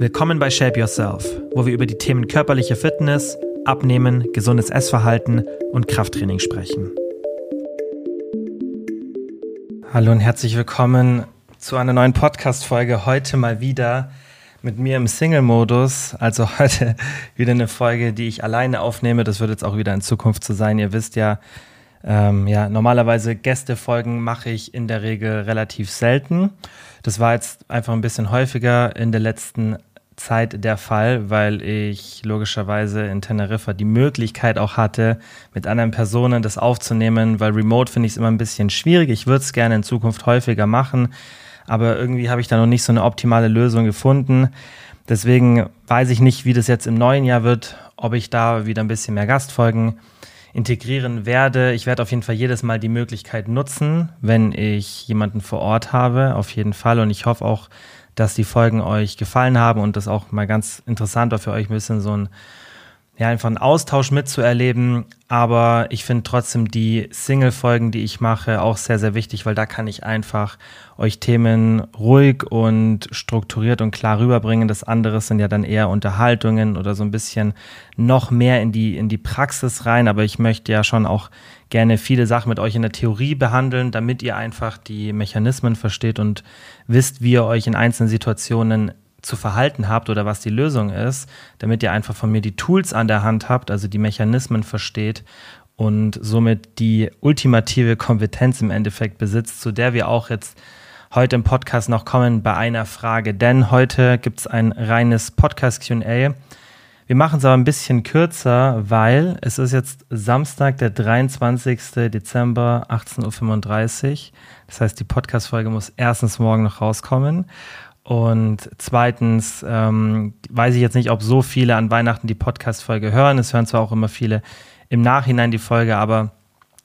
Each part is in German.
Willkommen bei Shape Yourself, wo wir über die Themen körperliche Fitness, Abnehmen, gesundes Essverhalten und Krafttraining sprechen. Hallo und herzlich willkommen zu einer neuen Podcast-Folge. Heute mal wieder mit mir im Single-Modus. Also heute wieder eine Folge, die ich alleine aufnehme. Das wird jetzt auch wieder in Zukunft so sein. Ihr wisst ja, ähm, ja, normalerweise Gästefolgen mache ich in der Regel relativ selten. Das war jetzt einfach ein bisschen häufiger in der letzten Zeit der Fall, weil ich logischerweise in Teneriffa die Möglichkeit auch hatte, mit anderen Personen das aufzunehmen, weil remote finde ich es immer ein bisschen schwierig. Ich würde es gerne in Zukunft häufiger machen, aber irgendwie habe ich da noch nicht so eine optimale Lösung gefunden. Deswegen weiß ich nicht, wie das jetzt im neuen Jahr wird, ob ich da wieder ein bisschen mehr Gastfolgen integrieren werde. Ich werde auf jeden Fall jedes Mal die Möglichkeit nutzen, wenn ich jemanden vor Ort habe, auf jeden Fall. Und ich hoffe auch, dass die Folgen euch gefallen haben und das auch mal ganz interessant war für euch ein bisschen so ein ja, einfach einen Austausch mitzuerleben. Aber ich finde trotzdem die Single-Folgen, die ich mache, auch sehr, sehr wichtig, weil da kann ich einfach euch Themen ruhig und strukturiert und klar rüberbringen. Das andere sind ja dann eher Unterhaltungen oder so ein bisschen noch mehr in die, in die Praxis rein. Aber ich möchte ja schon auch gerne viele Sachen mit euch in der Theorie behandeln, damit ihr einfach die Mechanismen versteht und wisst, wie ihr euch in einzelnen Situationen zu verhalten habt oder was die Lösung ist, damit ihr einfach von mir die Tools an der Hand habt, also die Mechanismen versteht und somit die ultimative Kompetenz im Endeffekt besitzt, zu der wir auch jetzt heute im Podcast noch kommen bei einer Frage. Denn heute gibt es ein reines Podcast QA. Wir machen es aber ein bisschen kürzer, weil es ist jetzt Samstag, der 23. Dezember, 18.35 Uhr. Das heißt, die Podcast-Folge muss erstens morgen noch rauskommen. Und zweitens ähm, weiß ich jetzt nicht, ob so viele an Weihnachten die Podcast-Folge hören. Es hören zwar auch immer viele im Nachhinein die Folge, aber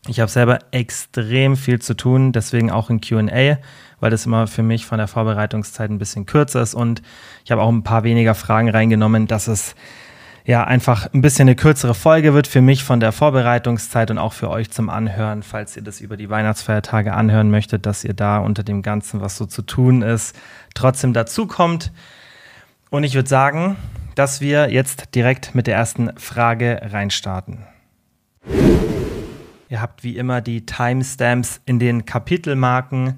ich habe selber extrem viel zu tun, deswegen auch in QA, weil das immer für mich von der Vorbereitungszeit ein bisschen kürzer ist. Und ich habe auch ein paar weniger Fragen reingenommen, dass es ja einfach ein bisschen eine kürzere Folge wird für mich von der Vorbereitungszeit und auch für euch zum Anhören, falls ihr das über die Weihnachtsfeiertage anhören möchtet, dass ihr da unter dem Ganzen, was so zu tun ist, trotzdem dazukommt. Und ich würde sagen, dass wir jetzt direkt mit der ersten Frage reinstarten. Ihr habt wie immer die Timestamps in den Kapitelmarken.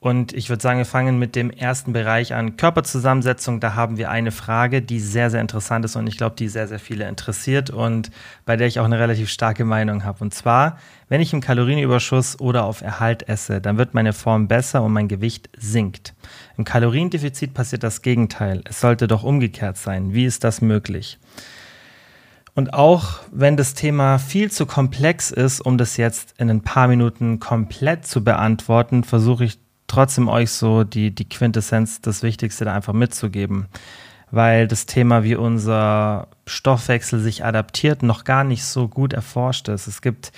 Und ich würde sagen, wir fangen mit dem ersten Bereich an. Körperzusammensetzung, da haben wir eine Frage, die sehr, sehr interessant ist und ich glaube, die sehr, sehr viele interessiert und bei der ich auch eine relativ starke Meinung habe. Und zwar, wenn ich im Kalorienüberschuss oder auf Erhalt esse, dann wird meine Form besser und mein Gewicht sinkt. Im Kaloriendefizit passiert das Gegenteil. Es sollte doch umgekehrt sein. Wie ist das möglich? Und auch wenn das Thema viel zu komplex ist, um das jetzt in ein paar Minuten komplett zu beantworten, versuche ich trotzdem euch so die, die Quintessenz, das Wichtigste da einfach mitzugeben. Weil das Thema, wie unser Stoffwechsel sich adaptiert, noch gar nicht so gut erforscht ist. Es gibt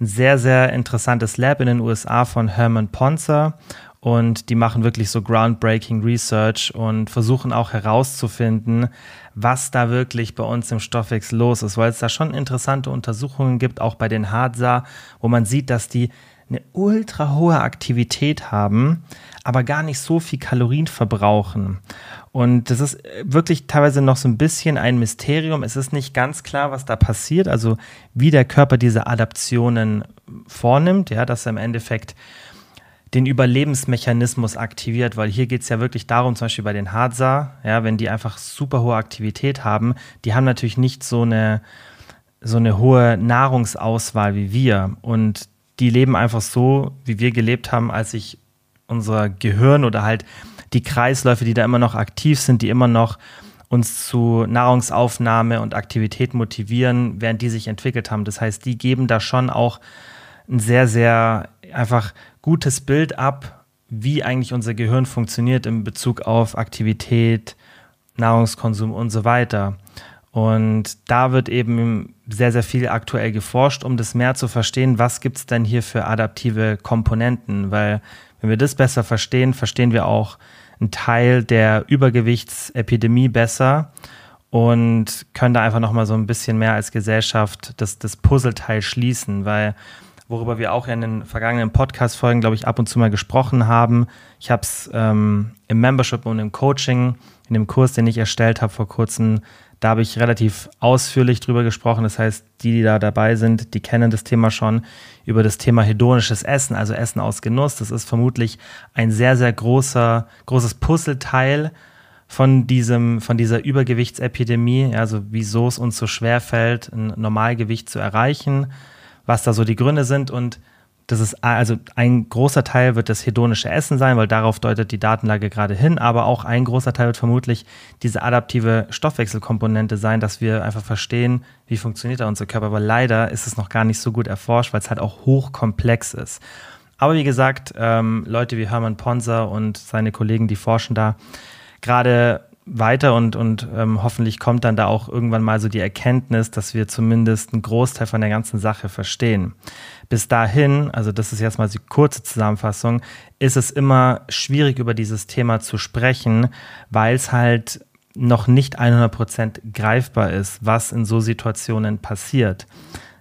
ein sehr, sehr interessantes Lab in den USA von Herman Ponzer und die machen wirklich so groundbreaking Research und versuchen auch herauszufinden, was da wirklich bei uns im Stoffwechsel los ist, weil es da schon interessante Untersuchungen gibt, auch bei den Hadza, wo man sieht, dass die eine ultra hohe Aktivität haben, aber gar nicht so viel Kalorien verbrauchen. Und das ist wirklich teilweise noch so ein bisschen ein Mysterium. Es ist nicht ganz klar, was da passiert, also wie der Körper diese Adaptionen vornimmt, ja, dass er im Endeffekt den Überlebensmechanismus aktiviert, weil hier geht es ja wirklich darum, zum Beispiel bei den Hadza, ja, wenn die einfach super hohe Aktivität haben, die haben natürlich nicht so eine, so eine hohe Nahrungsauswahl wie wir. Und die leben einfach so, wie wir gelebt haben, als sich unser Gehirn oder halt die Kreisläufe, die da immer noch aktiv sind, die immer noch uns zu Nahrungsaufnahme und Aktivität motivieren, während die sich entwickelt haben. Das heißt, die geben da schon auch ein sehr, sehr einfach gutes Bild ab, wie eigentlich unser Gehirn funktioniert in Bezug auf Aktivität, Nahrungskonsum und so weiter. Und da wird eben sehr, sehr viel aktuell geforscht, um das mehr zu verstehen, was gibt es denn hier für adaptive Komponenten. Weil wenn wir das besser verstehen, verstehen wir auch einen Teil der Übergewichtsepidemie besser und können da einfach nochmal so ein bisschen mehr als Gesellschaft das, das Puzzleteil schließen, weil worüber wir auch in den vergangenen Podcast-Folgen, glaube ich, ab und zu mal gesprochen haben. Ich habe es ähm, im Membership und im Coaching in dem Kurs, den ich erstellt habe vor kurzem, da habe ich relativ ausführlich drüber gesprochen. Das heißt, die, die da dabei sind, die kennen das Thema schon über das Thema hedonisches Essen, also Essen aus Genuss. Das ist vermutlich ein sehr, sehr großer, großes Puzzleteil von diesem, von dieser Übergewichtsepidemie, also wieso es uns so schwer fällt, ein Normalgewicht zu erreichen, was da so die Gründe sind und das ist also ein großer Teil wird das hedonische Essen sein, weil darauf deutet die Datenlage gerade hin, aber auch ein großer Teil wird vermutlich diese adaptive Stoffwechselkomponente sein, dass wir einfach verstehen, wie funktioniert da unser Körper. Aber leider ist es noch gar nicht so gut erforscht, weil es halt auch hochkomplex ist. Aber wie gesagt, ähm, Leute wie Hermann Ponser und seine Kollegen, die forschen da gerade weiter und, und ähm, hoffentlich kommt dann da auch irgendwann mal so die Erkenntnis, dass wir zumindest einen Großteil von der ganzen Sache verstehen. Bis dahin, also das ist jetzt mal die kurze Zusammenfassung, ist es immer schwierig über dieses Thema zu sprechen, weil es halt noch nicht 100% greifbar ist, was in so Situationen passiert.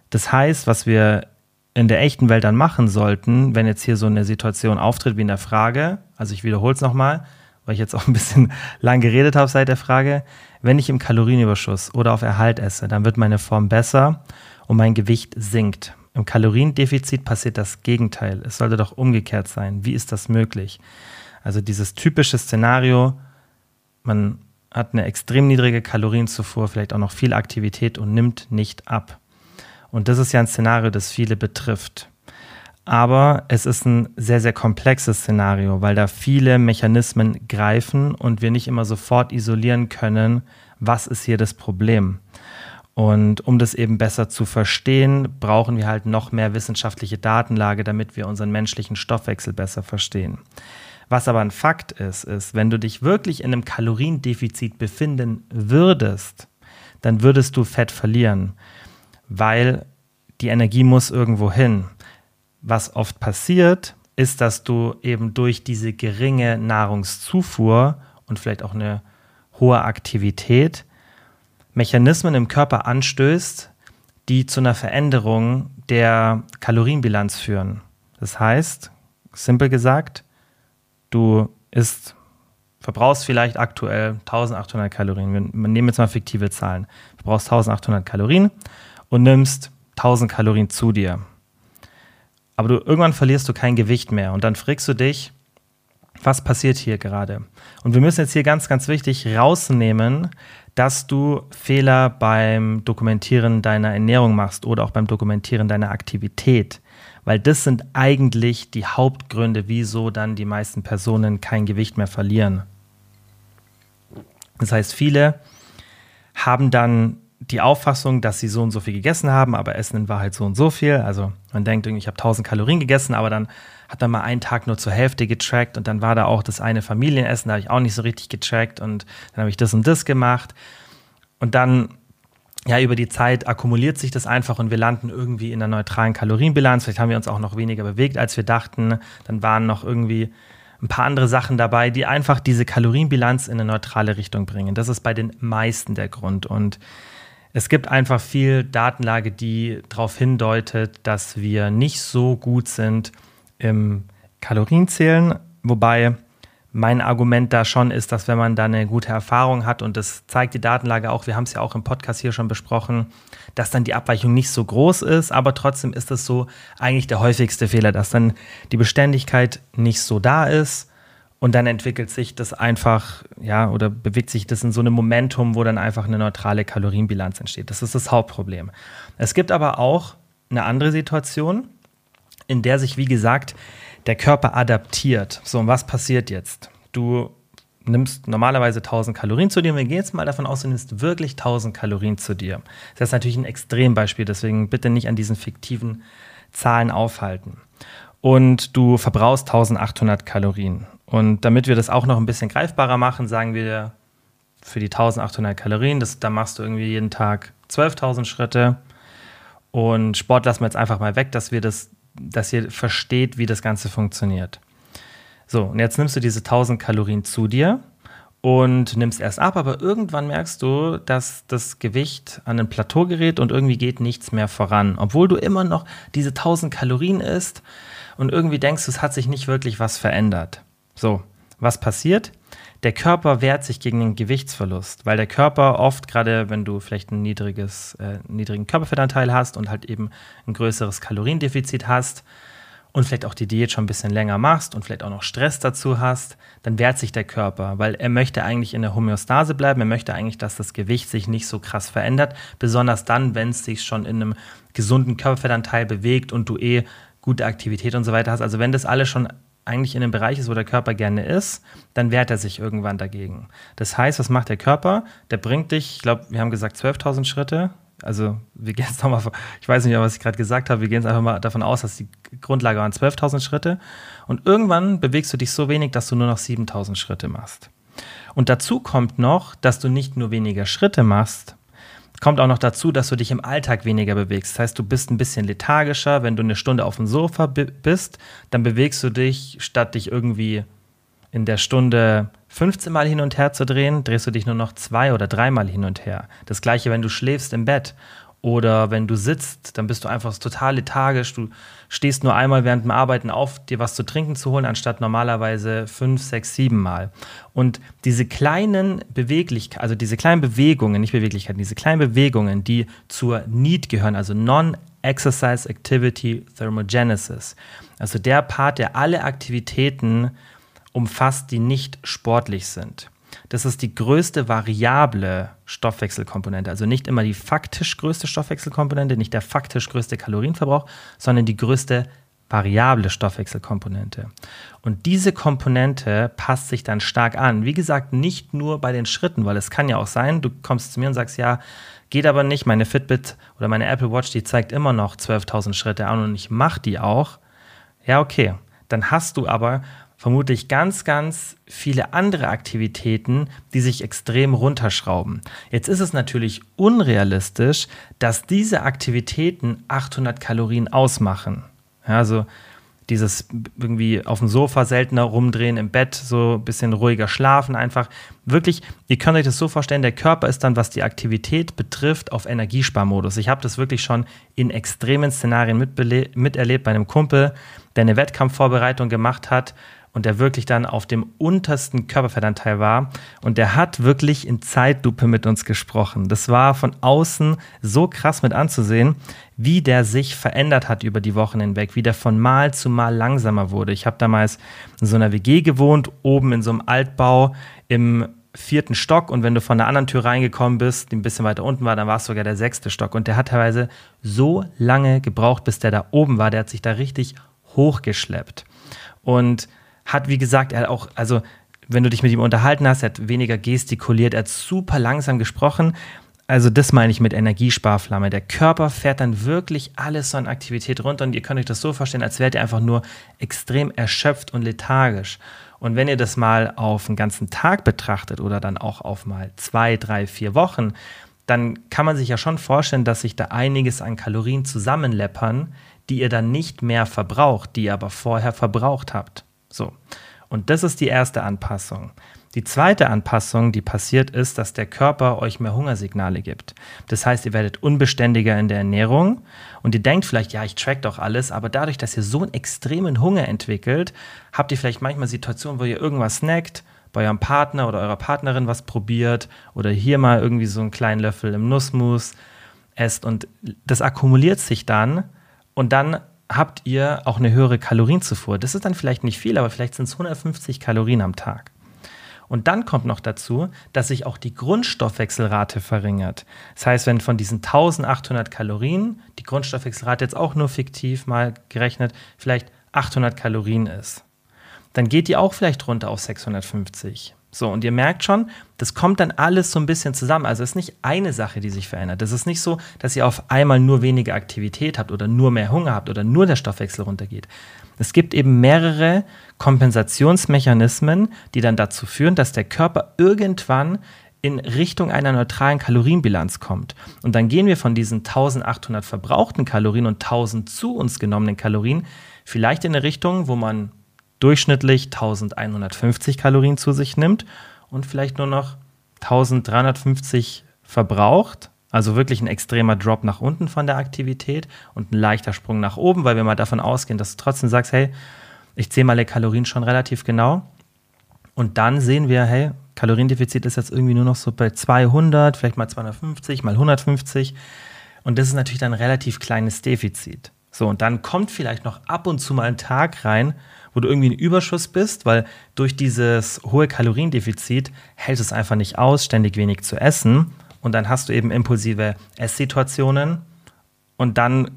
Das heißt, was wir in der echten Welt dann machen sollten, wenn jetzt hier so eine Situation auftritt wie in der Frage, also ich wiederhole es nochmal, weil ich jetzt auch ein bisschen lang geredet habe seit der Frage, wenn ich im Kalorienüberschuss oder auf Erhalt esse, dann wird meine Form besser und mein Gewicht sinkt. Im Kaloriendefizit passiert das Gegenteil. Es sollte doch umgekehrt sein. Wie ist das möglich? Also dieses typische Szenario, man hat eine extrem niedrige Kalorienzufuhr, vielleicht auch noch viel Aktivität und nimmt nicht ab. Und das ist ja ein Szenario, das viele betrifft. Aber es ist ein sehr, sehr komplexes Szenario, weil da viele Mechanismen greifen und wir nicht immer sofort isolieren können, was ist hier das Problem. Und um das eben besser zu verstehen, brauchen wir halt noch mehr wissenschaftliche Datenlage, damit wir unseren menschlichen Stoffwechsel besser verstehen. Was aber ein Fakt ist, ist, wenn du dich wirklich in einem Kaloriendefizit befinden würdest, dann würdest du Fett verlieren, weil die Energie muss irgendwo hin was oft passiert, ist, dass du eben durch diese geringe Nahrungszufuhr und vielleicht auch eine hohe Aktivität Mechanismen im Körper anstößt, die zu einer Veränderung der Kalorienbilanz führen. Das heißt, simpel gesagt, du isst, verbrauchst vielleicht aktuell 1800 Kalorien. Wir nehmen jetzt mal fiktive Zahlen. Du brauchst 1800 Kalorien und nimmst 1000 Kalorien zu dir aber du irgendwann verlierst du kein Gewicht mehr und dann fragst du dich, was passiert hier gerade? Und wir müssen jetzt hier ganz, ganz wichtig rausnehmen, dass du Fehler beim Dokumentieren deiner Ernährung machst oder auch beim Dokumentieren deiner Aktivität, weil das sind eigentlich die Hauptgründe, wieso dann die meisten Personen kein Gewicht mehr verlieren. Das heißt, viele haben dann die Auffassung, dass sie so und so viel gegessen haben, aber essen in Wahrheit so und so viel. Also man denkt ich habe 1000 Kalorien gegessen, aber dann hat man mal einen Tag nur zur Hälfte getrackt und dann war da auch das eine Familienessen, da habe ich auch nicht so richtig getrackt und dann habe ich das und das gemacht. Und dann, ja, über die Zeit akkumuliert sich das einfach und wir landen irgendwie in einer neutralen Kalorienbilanz. Vielleicht haben wir uns auch noch weniger bewegt, als wir dachten. Dann waren noch irgendwie ein paar andere Sachen dabei, die einfach diese Kalorienbilanz in eine neutrale Richtung bringen. Das ist bei den meisten der Grund. Und es gibt einfach viel Datenlage, die darauf hindeutet, dass wir nicht so gut sind im Kalorienzählen, wobei mein Argument da schon ist, dass wenn man da eine gute Erfahrung hat und das zeigt die Datenlage auch, wir haben es ja auch im Podcast hier schon besprochen, dass dann die Abweichung nicht so groß ist, aber trotzdem ist es so eigentlich der häufigste Fehler, dass dann die Beständigkeit nicht so da ist und dann entwickelt sich das einfach, ja, oder bewegt sich das in so einem Momentum, wo dann einfach eine neutrale Kalorienbilanz entsteht. Das ist das Hauptproblem. Es gibt aber auch eine andere Situation, in der sich, wie gesagt, der Körper adaptiert. So, und was passiert jetzt? Du nimmst normalerweise 1000 Kalorien zu dir. Wir gehen jetzt mal davon aus, du nimmst wirklich 1000 Kalorien zu dir. Das ist natürlich ein Extrembeispiel, deswegen bitte nicht an diesen fiktiven Zahlen aufhalten. Und du verbrauchst 1800 Kalorien. Und damit wir das auch noch ein bisschen greifbarer machen, sagen wir für die 1800 Kalorien, das, da machst du irgendwie jeden Tag 12.000 Schritte. Und Sport lassen wir jetzt einfach mal weg, dass wir das, dass ihr versteht, wie das Ganze funktioniert. So, und jetzt nimmst du diese 1000 Kalorien zu dir und nimmst erst ab, aber irgendwann merkst du, dass das Gewicht an ein Plateau gerät und irgendwie geht nichts mehr voran, obwohl du immer noch diese 1000 Kalorien isst und irgendwie denkst, es hat sich nicht wirklich was verändert. So, was passiert? Der Körper wehrt sich gegen den Gewichtsverlust, weil der Körper oft, gerade wenn du vielleicht ein niedriges, äh, niedrigen Körperfettanteil hast und halt eben ein größeres Kaloriendefizit hast und vielleicht auch die Diät schon ein bisschen länger machst und vielleicht auch noch Stress dazu hast, dann wehrt sich der Körper, weil er möchte eigentlich in der Homöostase bleiben, er möchte eigentlich, dass das Gewicht sich nicht so krass verändert, besonders dann, wenn es sich schon in einem gesunden Körperfettanteil bewegt und du eh gute Aktivität und so weiter hast. Also wenn das alles schon eigentlich in dem Bereich ist, wo der Körper gerne ist, dann wehrt er sich irgendwann dagegen. Das heißt, was macht der Körper? Der bringt dich, ich glaube, wir haben gesagt 12.000 Schritte. Also wir gehen jetzt nochmal, ich weiß nicht, was ich gerade gesagt habe, wir gehen jetzt einfach mal davon aus, dass die Grundlage waren 12.000 Schritte. Und irgendwann bewegst du dich so wenig, dass du nur noch 7.000 Schritte machst. Und dazu kommt noch, dass du nicht nur weniger Schritte machst, kommt auch noch dazu, dass du dich im Alltag weniger bewegst. Das heißt, du bist ein bisschen lethargischer. Wenn du eine Stunde auf dem Sofa bist, dann bewegst du dich, statt dich irgendwie in der Stunde 15 Mal hin und her zu drehen, drehst du dich nur noch zwei oder dreimal hin und her. Das gleiche, wenn du schläfst im Bett. Oder wenn du sitzt, dann bist du einfach total lethargisch. Du stehst nur einmal während dem Arbeiten auf, dir was zu trinken zu holen, anstatt normalerweise fünf, sechs, sieben Mal. Und diese kleinen Beweglichkeiten, also diese kleinen Bewegungen, nicht Beweglichkeiten, diese kleinen Bewegungen, die zur NEAT gehören, also Non-Exercise Activity Thermogenesis, also der Part, der alle Aktivitäten umfasst, die nicht sportlich sind das ist die größte variable Stoffwechselkomponente. Also nicht immer die faktisch größte Stoffwechselkomponente, nicht der faktisch größte Kalorienverbrauch, sondern die größte variable Stoffwechselkomponente. Und diese Komponente passt sich dann stark an. Wie gesagt, nicht nur bei den Schritten, weil es kann ja auch sein, du kommst zu mir und sagst, ja, geht aber nicht, meine Fitbit oder meine Apple Watch, die zeigt immer noch 12.000 Schritte an und ich mache die auch. Ja, okay. Dann hast du aber vermutlich ganz, ganz viele andere Aktivitäten, die sich extrem runterschrauben. Jetzt ist es natürlich unrealistisch, dass diese Aktivitäten 800 Kalorien ausmachen. Ja, also dieses irgendwie auf dem Sofa seltener rumdrehen, im Bett so ein bisschen ruhiger schlafen einfach. Wirklich, ihr könnt euch das so vorstellen, der Körper ist dann, was die Aktivität betrifft, auf Energiesparmodus. Ich habe das wirklich schon in extremen Szenarien miterlebt bei einem Kumpel, der eine Wettkampfvorbereitung gemacht hat und der wirklich dann auf dem untersten Körperfettanteil war. Und der hat wirklich in Zeitlupe mit uns gesprochen. Das war von außen so krass mit anzusehen, wie der sich verändert hat über die Wochen hinweg, wie der von Mal zu Mal langsamer wurde. Ich habe damals in so einer WG gewohnt, oben in so einem Altbau im vierten Stock und wenn du von der anderen Tür reingekommen bist, die ein bisschen weiter unten war, dann war es sogar der sechste Stock. Und der hat teilweise so lange gebraucht, bis der da oben war. Der hat sich da richtig hochgeschleppt. Und hat, wie gesagt, er hat auch, also wenn du dich mit ihm unterhalten hast, er hat weniger gestikuliert, er hat super langsam gesprochen. Also das meine ich mit Energiesparflamme. Der Körper fährt dann wirklich alles so an Aktivität runter und ihr könnt euch das so vorstellen, als wärt ihr einfach nur extrem erschöpft und lethargisch. Und wenn ihr das mal auf einen ganzen Tag betrachtet oder dann auch auf mal zwei, drei, vier Wochen, dann kann man sich ja schon vorstellen, dass sich da einiges an Kalorien zusammenleppern, die ihr dann nicht mehr verbraucht, die ihr aber vorher verbraucht habt. So. Und das ist die erste Anpassung. Die zweite Anpassung, die passiert ist, dass der Körper euch mehr Hungersignale gibt. Das heißt, ihr werdet unbeständiger in der Ernährung und ihr denkt vielleicht, ja, ich track doch alles, aber dadurch, dass ihr so einen extremen Hunger entwickelt, habt ihr vielleicht manchmal Situationen, wo ihr irgendwas snackt, bei eurem Partner oder eurer Partnerin was probiert oder hier mal irgendwie so einen kleinen Löffel im Nussmus esst und das akkumuliert sich dann und dann habt ihr auch eine höhere Kalorienzufuhr. Das ist dann vielleicht nicht viel, aber vielleicht sind es 150 Kalorien am Tag. Und dann kommt noch dazu, dass sich auch die Grundstoffwechselrate verringert. Das heißt, wenn von diesen 1800 Kalorien die Grundstoffwechselrate jetzt auch nur fiktiv mal gerechnet vielleicht 800 Kalorien ist, dann geht die auch vielleicht runter auf 650. So, und ihr merkt schon, das kommt dann alles so ein bisschen zusammen. Also es ist nicht eine Sache, die sich verändert. Es ist nicht so, dass ihr auf einmal nur weniger Aktivität habt oder nur mehr Hunger habt oder nur der Stoffwechsel runtergeht. Es gibt eben mehrere Kompensationsmechanismen, die dann dazu führen, dass der Körper irgendwann in Richtung einer neutralen Kalorienbilanz kommt. Und dann gehen wir von diesen 1800 verbrauchten Kalorien und 1000 zu uns genommenen Kalorien vielleicht in eine Richtung, wo man durchschnittlich 1150 Kalorien zu sich nimmt und vielleicht nur noch 1350 verbraucht. Also wirklich ein extremer Drop nach unten von der Aktivität und ein leichter Sprung nach oben, weil wir mal davon ausgehen, dass du trotzdem sagst, hey, ich zähle die Kalorien schon relativ genau. Und dann sehen wir, hey, Kaloriendefizit ist jetzt irgendwie nur noch so bei 200, vielleicht mal 250, mal 150. Und das ist natürlich dann ein relativ kleines Defizit. So, und dann kommt vielleicht noch ab und zu mal ein Tag rein, wo du irgendwie in Überschuss bist, weil durch dieses hohe Kaloriendefizit hält es einfach nicht aus, ständig wenig zu essen. Und dann hast du eben impulsive Esssituationen. Und dann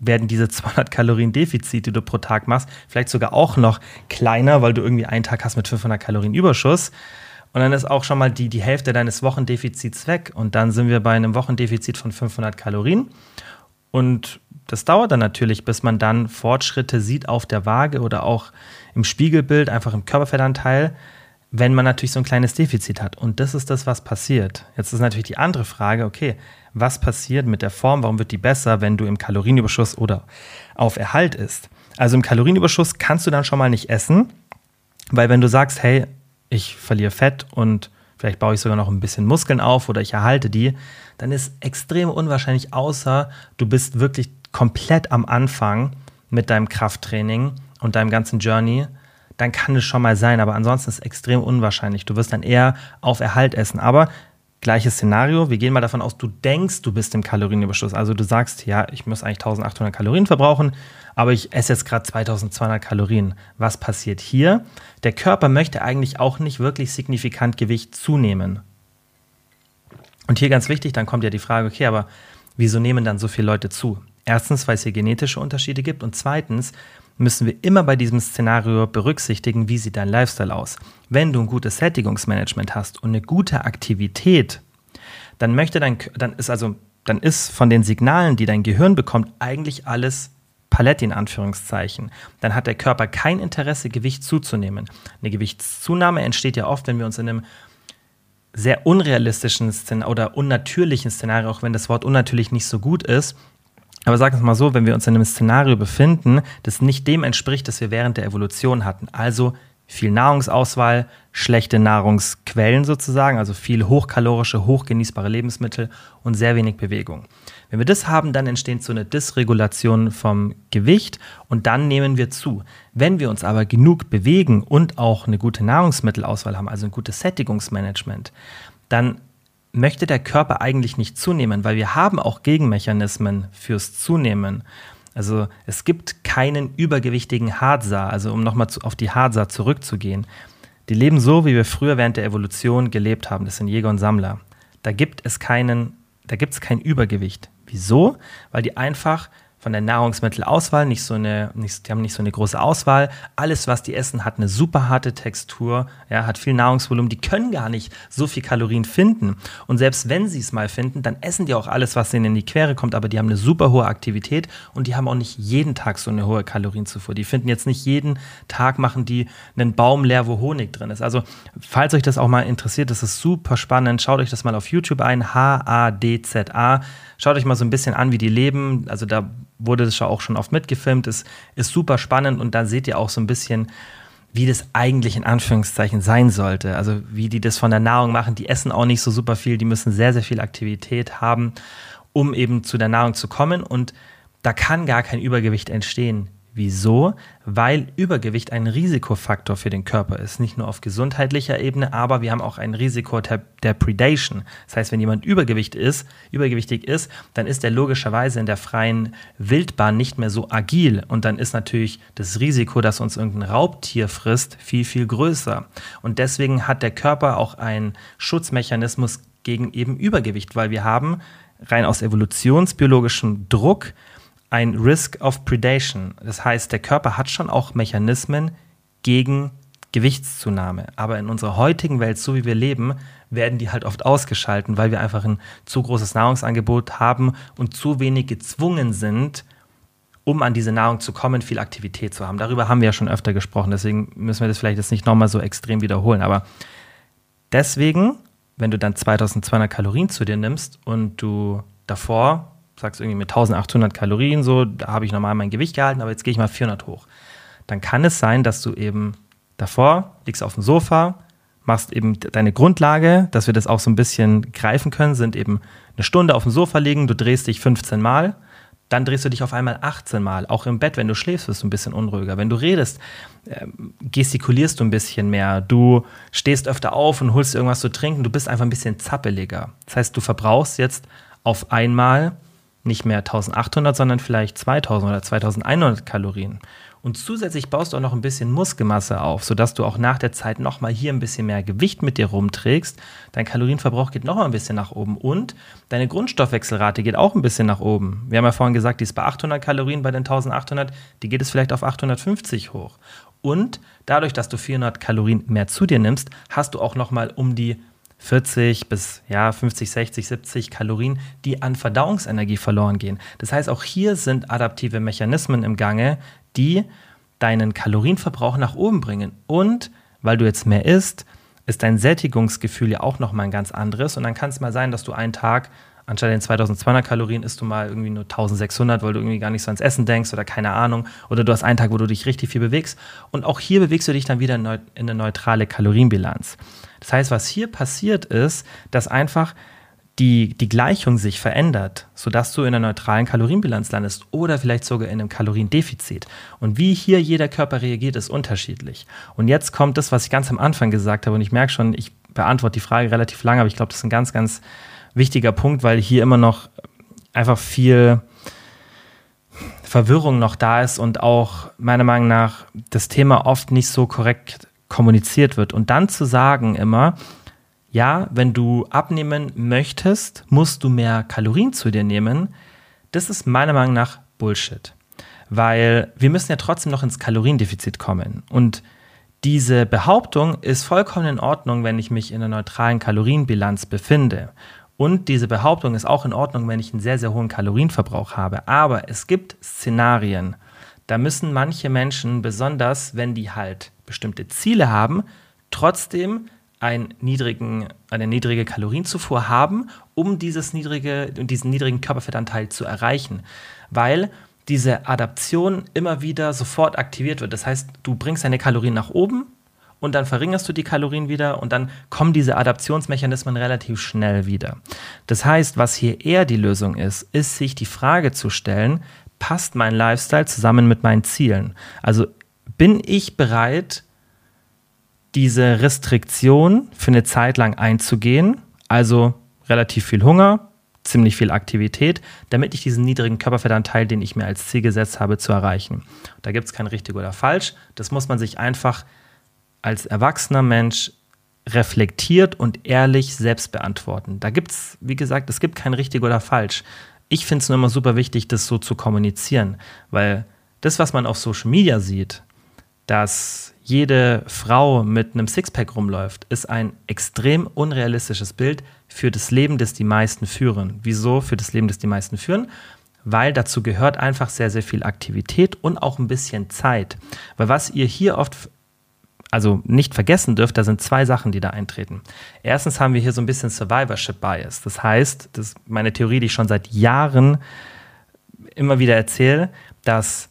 werden diese 200 Kalorien Defizit, die du pro Tag machst, vielleicht sogar auch noch kleiner, weil du irgendwie einen Tag hast mit 500 Kalorien Überschuss. Und dann ist auch schon mal die, die Hälfte deines Wochendefizits weg. Und dann sind wir bei einem Wochendefizit von 500 Kalorien. Und das dauert dann natürlich, bis man dann Fortschritte sieht auf der Waage oder auch im Spiegelbild, einfach im Körperfettanteil, wenn man natürlich so ein kleines Defizit hat. Und das ist das, was passiert. Jetzt ist natürlich die andere Frage, okay, was passiert mit der Form? Warum wird die besser, wenn du im Kalorienüberschuss oder auf Erhalt isst? Also im Kalorienüberschuss kannst du dann schon mal nicht essen, weil wenn du sagst, hey, ich verliere Fett und vielleicht baue ich sogar noch ein bisschen Muskeln auf oder ich erhalte die, dann ist extrem unwahrscheinlich, außer du bist wirklich komplett am Anfang mit deinem Krafttraining und deinem ganzen Journey, dann kann es schon mal sein, aber ansonsten ist es extrem unwahrscheinlich. Du wirst dann eher auf Erhalt essen. Aber Gleiches Szenario, wir gehen mal davon aus, du denkst, du bist im Kalorienüberschuss. Also du sagst, ja, ich muss eigentlich 1800 Kalorien verbrauchen, aber ich esse jetzt gerade 2200 Kalorien. Was passiert hier? Der Körper möchte eigentlich auch nicht wirklich signifikant Gewicht zunehmen. Und hier ganz wichtig, dann kommt ja die Frage, okay, aber wieso nehmen dann so viele Leute zu? Erstens, weil es hier genetische Unterschiede gibt und zweitens, müssen wir immer bei diesem Szenario berücksichtigen, wie sieht dein Lifestyle aus. Wenn du ein gutes Sättigungsmanagement hast und eine gute Aktivität, dann möchte dein, dann ist also, dann ist von den Signalen, die dein Gehirn bekommt, eigentlich alles Palette in Anführungszeichen. Dann hat der Körper kein Interesse, Gewicht zuzunehmen. Eine Gewichtszunahme entsteht ja oft, wenn wir uns in einem sehr unrealistischen Szenario oder unnatürlichen Szenario, auch wenn das Wort unnatürlich nicht so gut ist, aber sag es mal so, wenn wir uns in einem Szenario befinden, das nicht dem entspricht, das wir während der Evolution hatten, also viel Nahrungsauswahl, schlechte Nahrungsquellen sozusagen, also viel hochkalorische, hochgenießbare Lebensmittel und sehr wenig Bewegung. Wenn wir das haben, dann entsteht so eine Dysregulation vom Gewicht und dann nehmen wir zu. Wenn wir uns aber genug bewegen und auch eine gute Nahrungsmittelauswahl haben, also ein gutes Sättigungsmanagement, dann möchte der Körper eigentlich nicht zunehmen, weil wir haben auch Gegenmechanismen fürs Zunehmen. Also es gibt keinen übergewichtigen Hadza, also um nochmal auf die Hadza zurückzugehen. Die leben so, wie wir früher während der Evolution gelebt haben. Das sind Jäger und Sammler. Da gibt es keinen, da gibt es kein Übergewicht. Wieso? Weil die einfach von der Nahrungsmittelauswahl nicht so eine, nicht, die haben nicht so eine große Auswahl. Alles, was die essen, hat eine super harte Textur, ja, hat viel Nahrungsvolumen. Die können gar nicht so viel Kalorien finden. Und selbst wenn sie es mal finden, dann essen die auch alles, was ihnen in die Quere kommt, aber die haben eine super hohe Aktivität und die haben auch nicht jeden Tag so eine hohe Kalorienzufuhr. Die finden jetzt nicht jeden Tag, machen die einen Baum leer, wo Honig drin ist. Also, falls euch das auch mal interessiert, das ist super spannend. Schaut euch das mal auf YouTube ein. H-A-D-Z-A. Schaut euch mal so ein bisschen an, wie die leben. Also da wurde das auch schon oft mitgefilmt. Es ist super spannend und da seht ihr auch so ein bisschen, wie das eigentlich in Anführungszeichen sein sollte. Also wie die das von der Nahrung machen. Die essen auch nicht so super viel, die müssen sehr, sehr viel Aktivität haben, um eben zu der Nahrung zu kommen. Und da kann gar kein Übergewicht entstehen. Wieso? Weil Übergewicht ein Risikofaktor für den Körper ist. Nicht nur auf gesundheitlicher Ebene, aber wir haben auch ein Risiko der, der Predation. Das heißt, wenn jemand Übergewicht ist, übergewichtig ist, dann ist er logischerweise in der freien Wildbahn nicht mehr so agil. Und dann ist natürlich das Risiko, dass uns irgendein Raubtier frisst, viel, viel größer. Und deswegen hat der Körper auch einen Schutzmechanismus gegen eben Übergewicht, weil wir haben rein aus evolutionsbiologischem Druck ein Risk of Predation. Das heißt, der Körper hat schon auch Mechanismen gegen Gewichtszunahme. Aber in unserer heutigen Welt, so wie wir leben, werden die halt oft ausgeschalten, weil wir einfach ein zu großes Nahrungsangebot haben und zu wenig gezwungen sind, um an diese Nahrung zu kommen, viel Aktivität zu haben. Darüber haben wir ja schon öfter gesprochen, deswegen müssen wir das vielleicht jetzt nicht nochmal so extrem wiederholen. Aber deswegen, wenn du dann 2200 Kalorien zu dir nimmst und du davor sagst irgendwie mit 1800 Kalorien, so, da habe ich normal mein Gewicht gehalten, aber jetzt gehe ich mal 400 hoch. Dann kann es sein, dass du eben davor liegst auf dem Sofa, machst eben deine Grundlage, dass wir das auch so ein bisschen greifen können, sind eben eine Stunde auf dem Sofa liegen, du drehst dich 15 Mal, dann drehst du dich auf einmal 18 Mal. Auch im Bett, wenn du schläfst, wirst du ein bisschen unruhiger. Wenn du redest, äh, gestikulierst du ein bisschen mehr. Du stehst öfter auf und holst irgendwas zu trinken. Du bist einfach ein bisschen zappeliger. Das heißt, du verbrauchst jetzt auf einmal nicht mehr 1800, sondern vielleicht 2000 oder 2100 Kalorien. Und zusätzlich baust du auch noch ein bisschen Muskelmasse auf, sodass du auch nach der Zeit nochmal hier ein bisschen mehr Gewicht mit dir rumträgst. Dein Kalorienverbrauch geht nochmal ein bisschen nach oben und deine Grundstoffwechselrate geht auch ein bisschen nach oben. Wir haben ja vorhin gesagt, die ist bei 800 Kalorien bei den 1800, die geht es vielleicht auf 850 hoch. Und dadurch, dass du 400 Kalorien mehr zu dir nimmst, hast du auch nochmal um die 40 bis ja, 50, 60, 70 Kalorien, die an Verdauungsenergie verloren gehen. Das heißt, auch hier sind adaptive Mechanismen im Gange, die deinen Kalorienverbrauch nach oben bringen. Und weil du jetzt mehr isst, ist dein Sättigungsgefühl ja auch nochmal ein ganz anderes. Und dann kann es mal sein, dass du einen Tag anstatt den 2200 Kalorien isst du mal irgendwie nur 1600, weil du irgendwie gar nicht so ans Essen denkst oder keine Ahnung. Oder du hast einen Tag, wo du dich richtig viel bewegst. Und auch hier bewegst du dich dann wieder in eine neutrale Kalorienbilanz. Das heißt, was hier passiert ist, dass einfach die, die Gleichung sich verändert, sodass du in einer neutralen Kalorienbilanz landest oder vielleicht sogar in einem Kaloriendefizit. Und wie hier jeder Körper reagiert, ist unterschiedlich. Und jetzt kommt das, was ich ganz am Anfang gesagt habe, und ich merke schon, ich beantworte die Frage relativ lange, aber ich glaube, das ist ein ganz, ganz wichtiger Punkt, weil hier immer noch einfach viel Verwirrung noch da ist und auch meiner Meinung nach das Thema oft nicht so korrekt kommuniziert wird. Und dann zu sagen immer, ja, wenn du abnehmen möchtest, musst du mehr Kalorien zu dir nehmen. Das ist meiner Meinung nach Bullshit. Weil wir müssen ja trotzdem noch ins Kaloriendefizit kommen. Und diese Behauptung ist vollkommen in Ordnung, wenn ich mich in einer neutralen Kalorienbilanz befinde. Und diese Behauptung ist auch in Ordnung, wenn ich einen sehr, sehr hohen Kalorienverbrauch habe. Aber es gibt Szenarien, da müssen manche Menschen, besonders wenn die halt bestimmte Ziele haben, trotzdem einen niedrigen, eine niedrige Kalorienzufuhr haben, um dieses niedrige, diesen niedrigen Körperfettanteil zu erreichen. Weil diese Adaption immer wieder sofort aktiviert wird. Das heißt, du bringst deine Kalorien nach oben und dann verringerst du die Kalorien wieder und dann kommen diese Adaptionsmechanismen relativ schnell wieder. Das heißt, was hier eher die Lösung ist, ist sich die Frage zu stellen, passt mein Lifestyle zusammen mit meinen Zielen? Also bin ich bereit, diese Restriktion für eine Zeit lang einzugehen, also relativ viel Hunger, ziemlich viel Aktivität, damit ich diesen niedrigen Körperfettanteil, den ich mir als Ziel gesetzt habe, zu erreichen. Da gibt es kein richtig oder falsch. Das muss man sich einfach als erwachsener Mensch reflektiert und ehrlich selbst beantworten. Da gibt es, wie gesagt, es gibt kein richtig oder falsch. Ich finde es nur immer super wichtig, das so zu kommunizieren, weil das, was man auf Social Media sieht, dass jede Frau mit einem Sixpack rumläuft, ist ein extrem unrealistisches Bild für das Leben, das die meisten führen. Wieso für das Leben, das die meisten führen? Weil dazu gehört einfach sehr, sehr viel Aktivität und auch ein bisschen Zeit. Weil was ihr hier oft also nicht vergessen dürft, da sind zwei Sachen, die da eintreten. Erstens haben wir hier so ein bisschen Survivorship Bias. Das heißt, das ist meine Theorie, die ich schon seit Jahren immer wieder erzähle, dass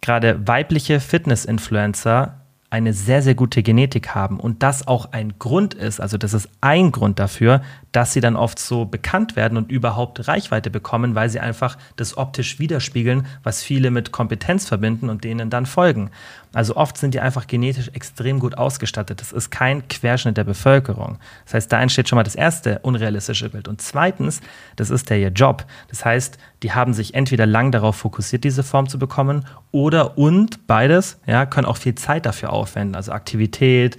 gerade weibliche Fitness-Influencer eine sehr, sehr gute Genetik haben und das auch ein Grund ist, also das ist ein Grund dafür, dass sie dann oft so bekannt werden und überhaupt Reichweite bekommen, weil sie einfach das optisch widerspiegeln, was viele mit Kompetenz verbinden und denen dann folgen. Also oft sind die einfach genetisch extrem gut ausgestattet. Das ist kein Querschnitt der Bevölkerung. Das heißt, da entsteht schon mal das erste unrealistische Bild. Und zweitens, das ist der ihr Job. Das heißt, die haben sich entweder lang darauf fokussiert, diese Form zu bekommen, oder und beides, ja, können auch viel Zeit dafür aufwenden. Also Aktivität,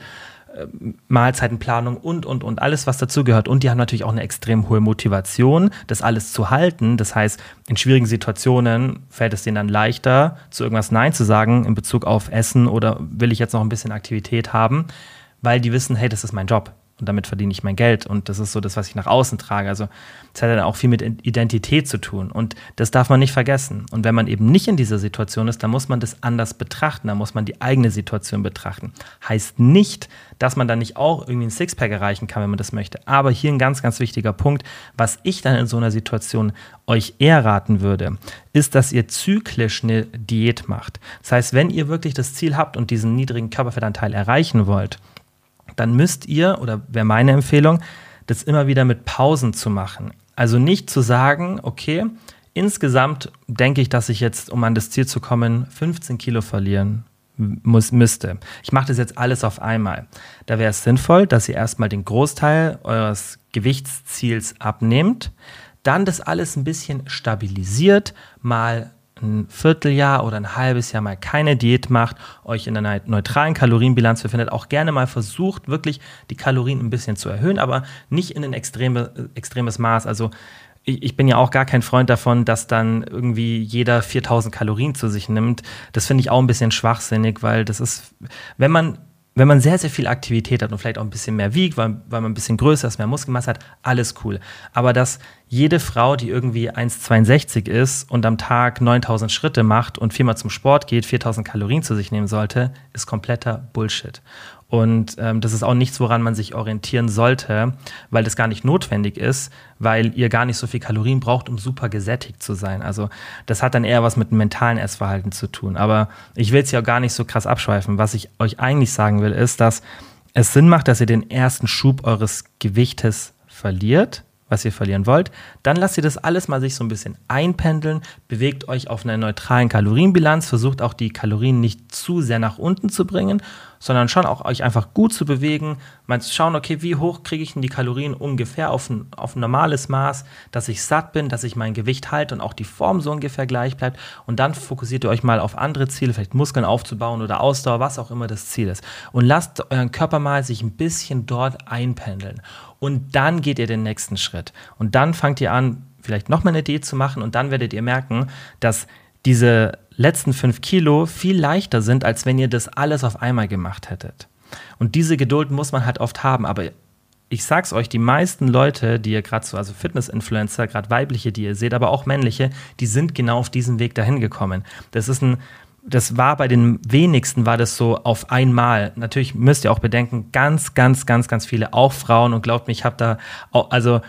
Mahlzeitenplanung und, und, und alles, was dazugehört. Und die haben natürlich auch eine extrem hohe Motivation, das alles zu halten. Das heißt, in schwierigen Situationen fällt es denen dann leichter, zu irgendwas Nein zu sagen in Bezug auf Essen oder will ich jetzt noch ein bisschen Aktivität haben, weil die wissen, hey, das ist mein Job und damit verdiene ich mein Geld und das ist so das, was ich nach außen trage. Also es hat dann auch viel mit Identität zu tun und das darf man nicht vergessen. Und wenn man eben nicht in dieser Situation ist, dann muss man das anders betrachten, dann muss man die eigene Situation betrachten. Heißt nicht, dass man dann nicht auch irgendwie ein Sixpack erreichen kann, wenn man das möchte. Aber hier ein ganz, ganz wichtiger Punkt, was ich dann in so einer Situation euch eher raten würde, ist, dass ihr zyklisch eine Diät macht. Das heißt, wenn ihr wirklich das Ziel habt und diesen niedrigen Körperfettanteil erreichen wollt, dann müsst ihr, oder wäre meine Empfehlung, das immer wieder mit Pausen zu machen. Also nicht zu sagen, okay, insgesamt denke ich, dass ich jetzt, um an das Ziel zu kommen, 15 Kilo verlieren muss, müsste. Ich mache das jetzt alles auf einmal. Da wäre es sinnvoll, dass ihr erstmal den Großteil eures Gewichtsziels abnehmt, dann das alles ein bisschen stabilisiert, mal ein Vierteljahr oder ein halbes Jahr mal keine Diät macht, euch in einer neutralen Kalorienbilanz befindet, auch gerne mal versucht, wirklich die Kalorien ein bisschen zu erhöhen, aber nicht in ein extreme, extremes Maß. Also ich, ich bin ja auch gar kein Freund davon, dass dann irgendwie jeder 4000 Kalorien zu sich nimmt. Das finde ich auch ein bisschen schwachsinnig, weil das ist, wenn man wenn man sehr, sehr viel Aktivität hat und vielleicht auch ein bisschen mehr wiegt, weil, weil man ein bisschen größer ist, mehr Muskelmasse hat, alles cool. Aber dass jede Frau, die irgendwie 1,62 ist und am Tag 9000 Schritte macht und viermal zum Sport geht, 4000 Kalorien zu sich nehmen sollte, ist kompletter Bullshit. Und ähm, das ist auch nichts, woran man sich orientieren sollte, weil das gar nicht notwendig ist, weil ihr gar nicht so viel Kalorien braucht, um super gesättigt zu sein. Also das hat dann eher was mit dem mentalen Essverhalten zu tun. Aber ich will es ja auch gar nicht so krass abschweifen. Was ich euch eigentlich sagen will, ist, dass es Sinn macht, dass ihr den ersten Schub eures Gewichtes verliert was ihr verlieren wollt. Dann lasst ihr das alles mal sich so ein bisschen einpendeln, bewegt euch auf einer neutralen Kalorienbilanz, versucht auch die Kalorien nicht zu sehr nach unten zu bringen, sondern schon auch euch einfach gut zu bewegen, mal zu schauen, okay, wie hoch kriege ich denn die Kalorien ungefähr auf ein, auf ein normales Maß, dass ich satt bin, dass ich mein Gewicht halte und auch die Form so ungefähr gleich bleibt. Und dann fokussiert ihr euch mal auf andere Ziele, vielleicht Muskeln aufzubauen oder Ausdauer, was auch immer das Ziel ist. Und lasst euren Körper mal sich ein bisschen dort einpendeln. Und dann geht ihr den nächsten Schritt. Und dann fangt ihr an, vielleicht nochmal eine Diät zu machen und dann werdet ihr merken, dass diese letzten fünf Kilo viel leichter sind, als wenn ihr das alles auf einmal gemacht hättet. Und diese Geduld muss man halt oft haben. Aber ich sag's euch, die meisten Leute, die ihr gerade so, also Fitness-Influencer, gerade weibliche, die ihr seht, aber auch männliche, die sind genau auf diesem Weg dahin gekommen. Das ist ein, das war bei den wenigsten, war das so auf einmal. Natürlich müsst ihr auch bedenken, ganz, ganz, ganz, ganz viele, auch Frauen, und glaubt mir, ich habe da, auch, also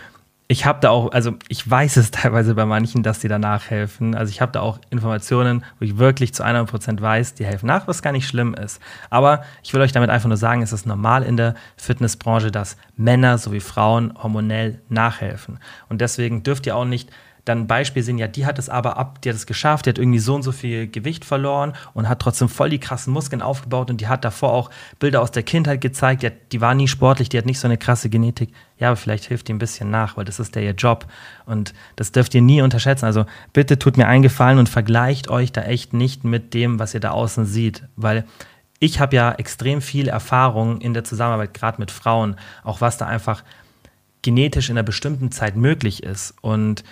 ich habe da auch, also ich weiß es teilweise bei manchen, dass die da nachhelfen. Also ich habe da auch Informationen, wo ich wirklich zu 100 Prozent weiß, die helfen nach, was gar nicht schlimm ist. Aber ich will euch damit einfach nur sagen, es ist normal in der Fitnessbranche, dass Männer sowie Frauen hormonell nachhelfen. Und deswegen dürft ihr auch nicht dann ein Beispiel sehen, ja, die hat es aber ab, die hat es geschafft, die hat irgendwie so und so viel Gewicht verloren und hat trotzdem voll die krassen Muskeln aufgebaut und die hat davor auch Bilder aus der Kindheit gezeigt, die, hat, die war nie sportlich, die hat nicht so eine krasse Genetik. Ja, aber vielleicht hilft die ein bisschen nach, weil das ist der ihr Job und das dürft ihr nie unterschätzen. Also bitte tut mir einen Gefallen und vergleicht euch da echt nicht mit dem, was ihr da außen seht, weil ich habe ja extrem viel Erfahrung in der Zusammenarbeit, gerade mit Frauen, auch was da einfach genetisch in einer bestimmten Zeit möglich ist und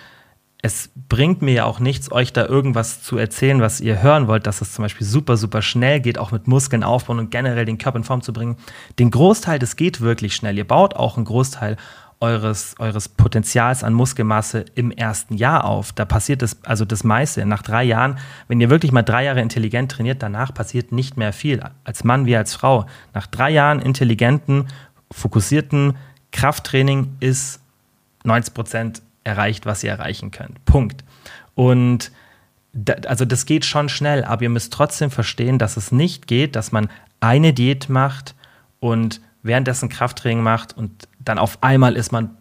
es bringt mir ja auch nichts, euch da irgendwas zu erzählen, was ihr hören wollt, dass es zum Beispiel super, super schnell geht, auch mit Muskeln aufbauen und generell den Körper in Form zu bringen. Den Großteil, das geht wirklich schnell. Ihr baut auch einen Großteil eures, eures Potenzials an Muskelmasse im ersten Jahr auf. Da passiert das, also das meiste. Nach drei Jahren, wenn ihr wirklich mal drei Jahre intelligent trainiert, danach passiert nicht mehr viel. Als Mann wie als Frau. Nach drei Jahren intelligenten, fokussierten Krafttraining ist 90 Prozent erreicht, was ihr erreichen könnt. Punkt. Und da, also das geht schon schnell, aber ihr müsst trotzdem verstehen, dass es nicht geht, dass man eine Diät macht und währenddessen Krafttraining macht und dann auf einmal ist man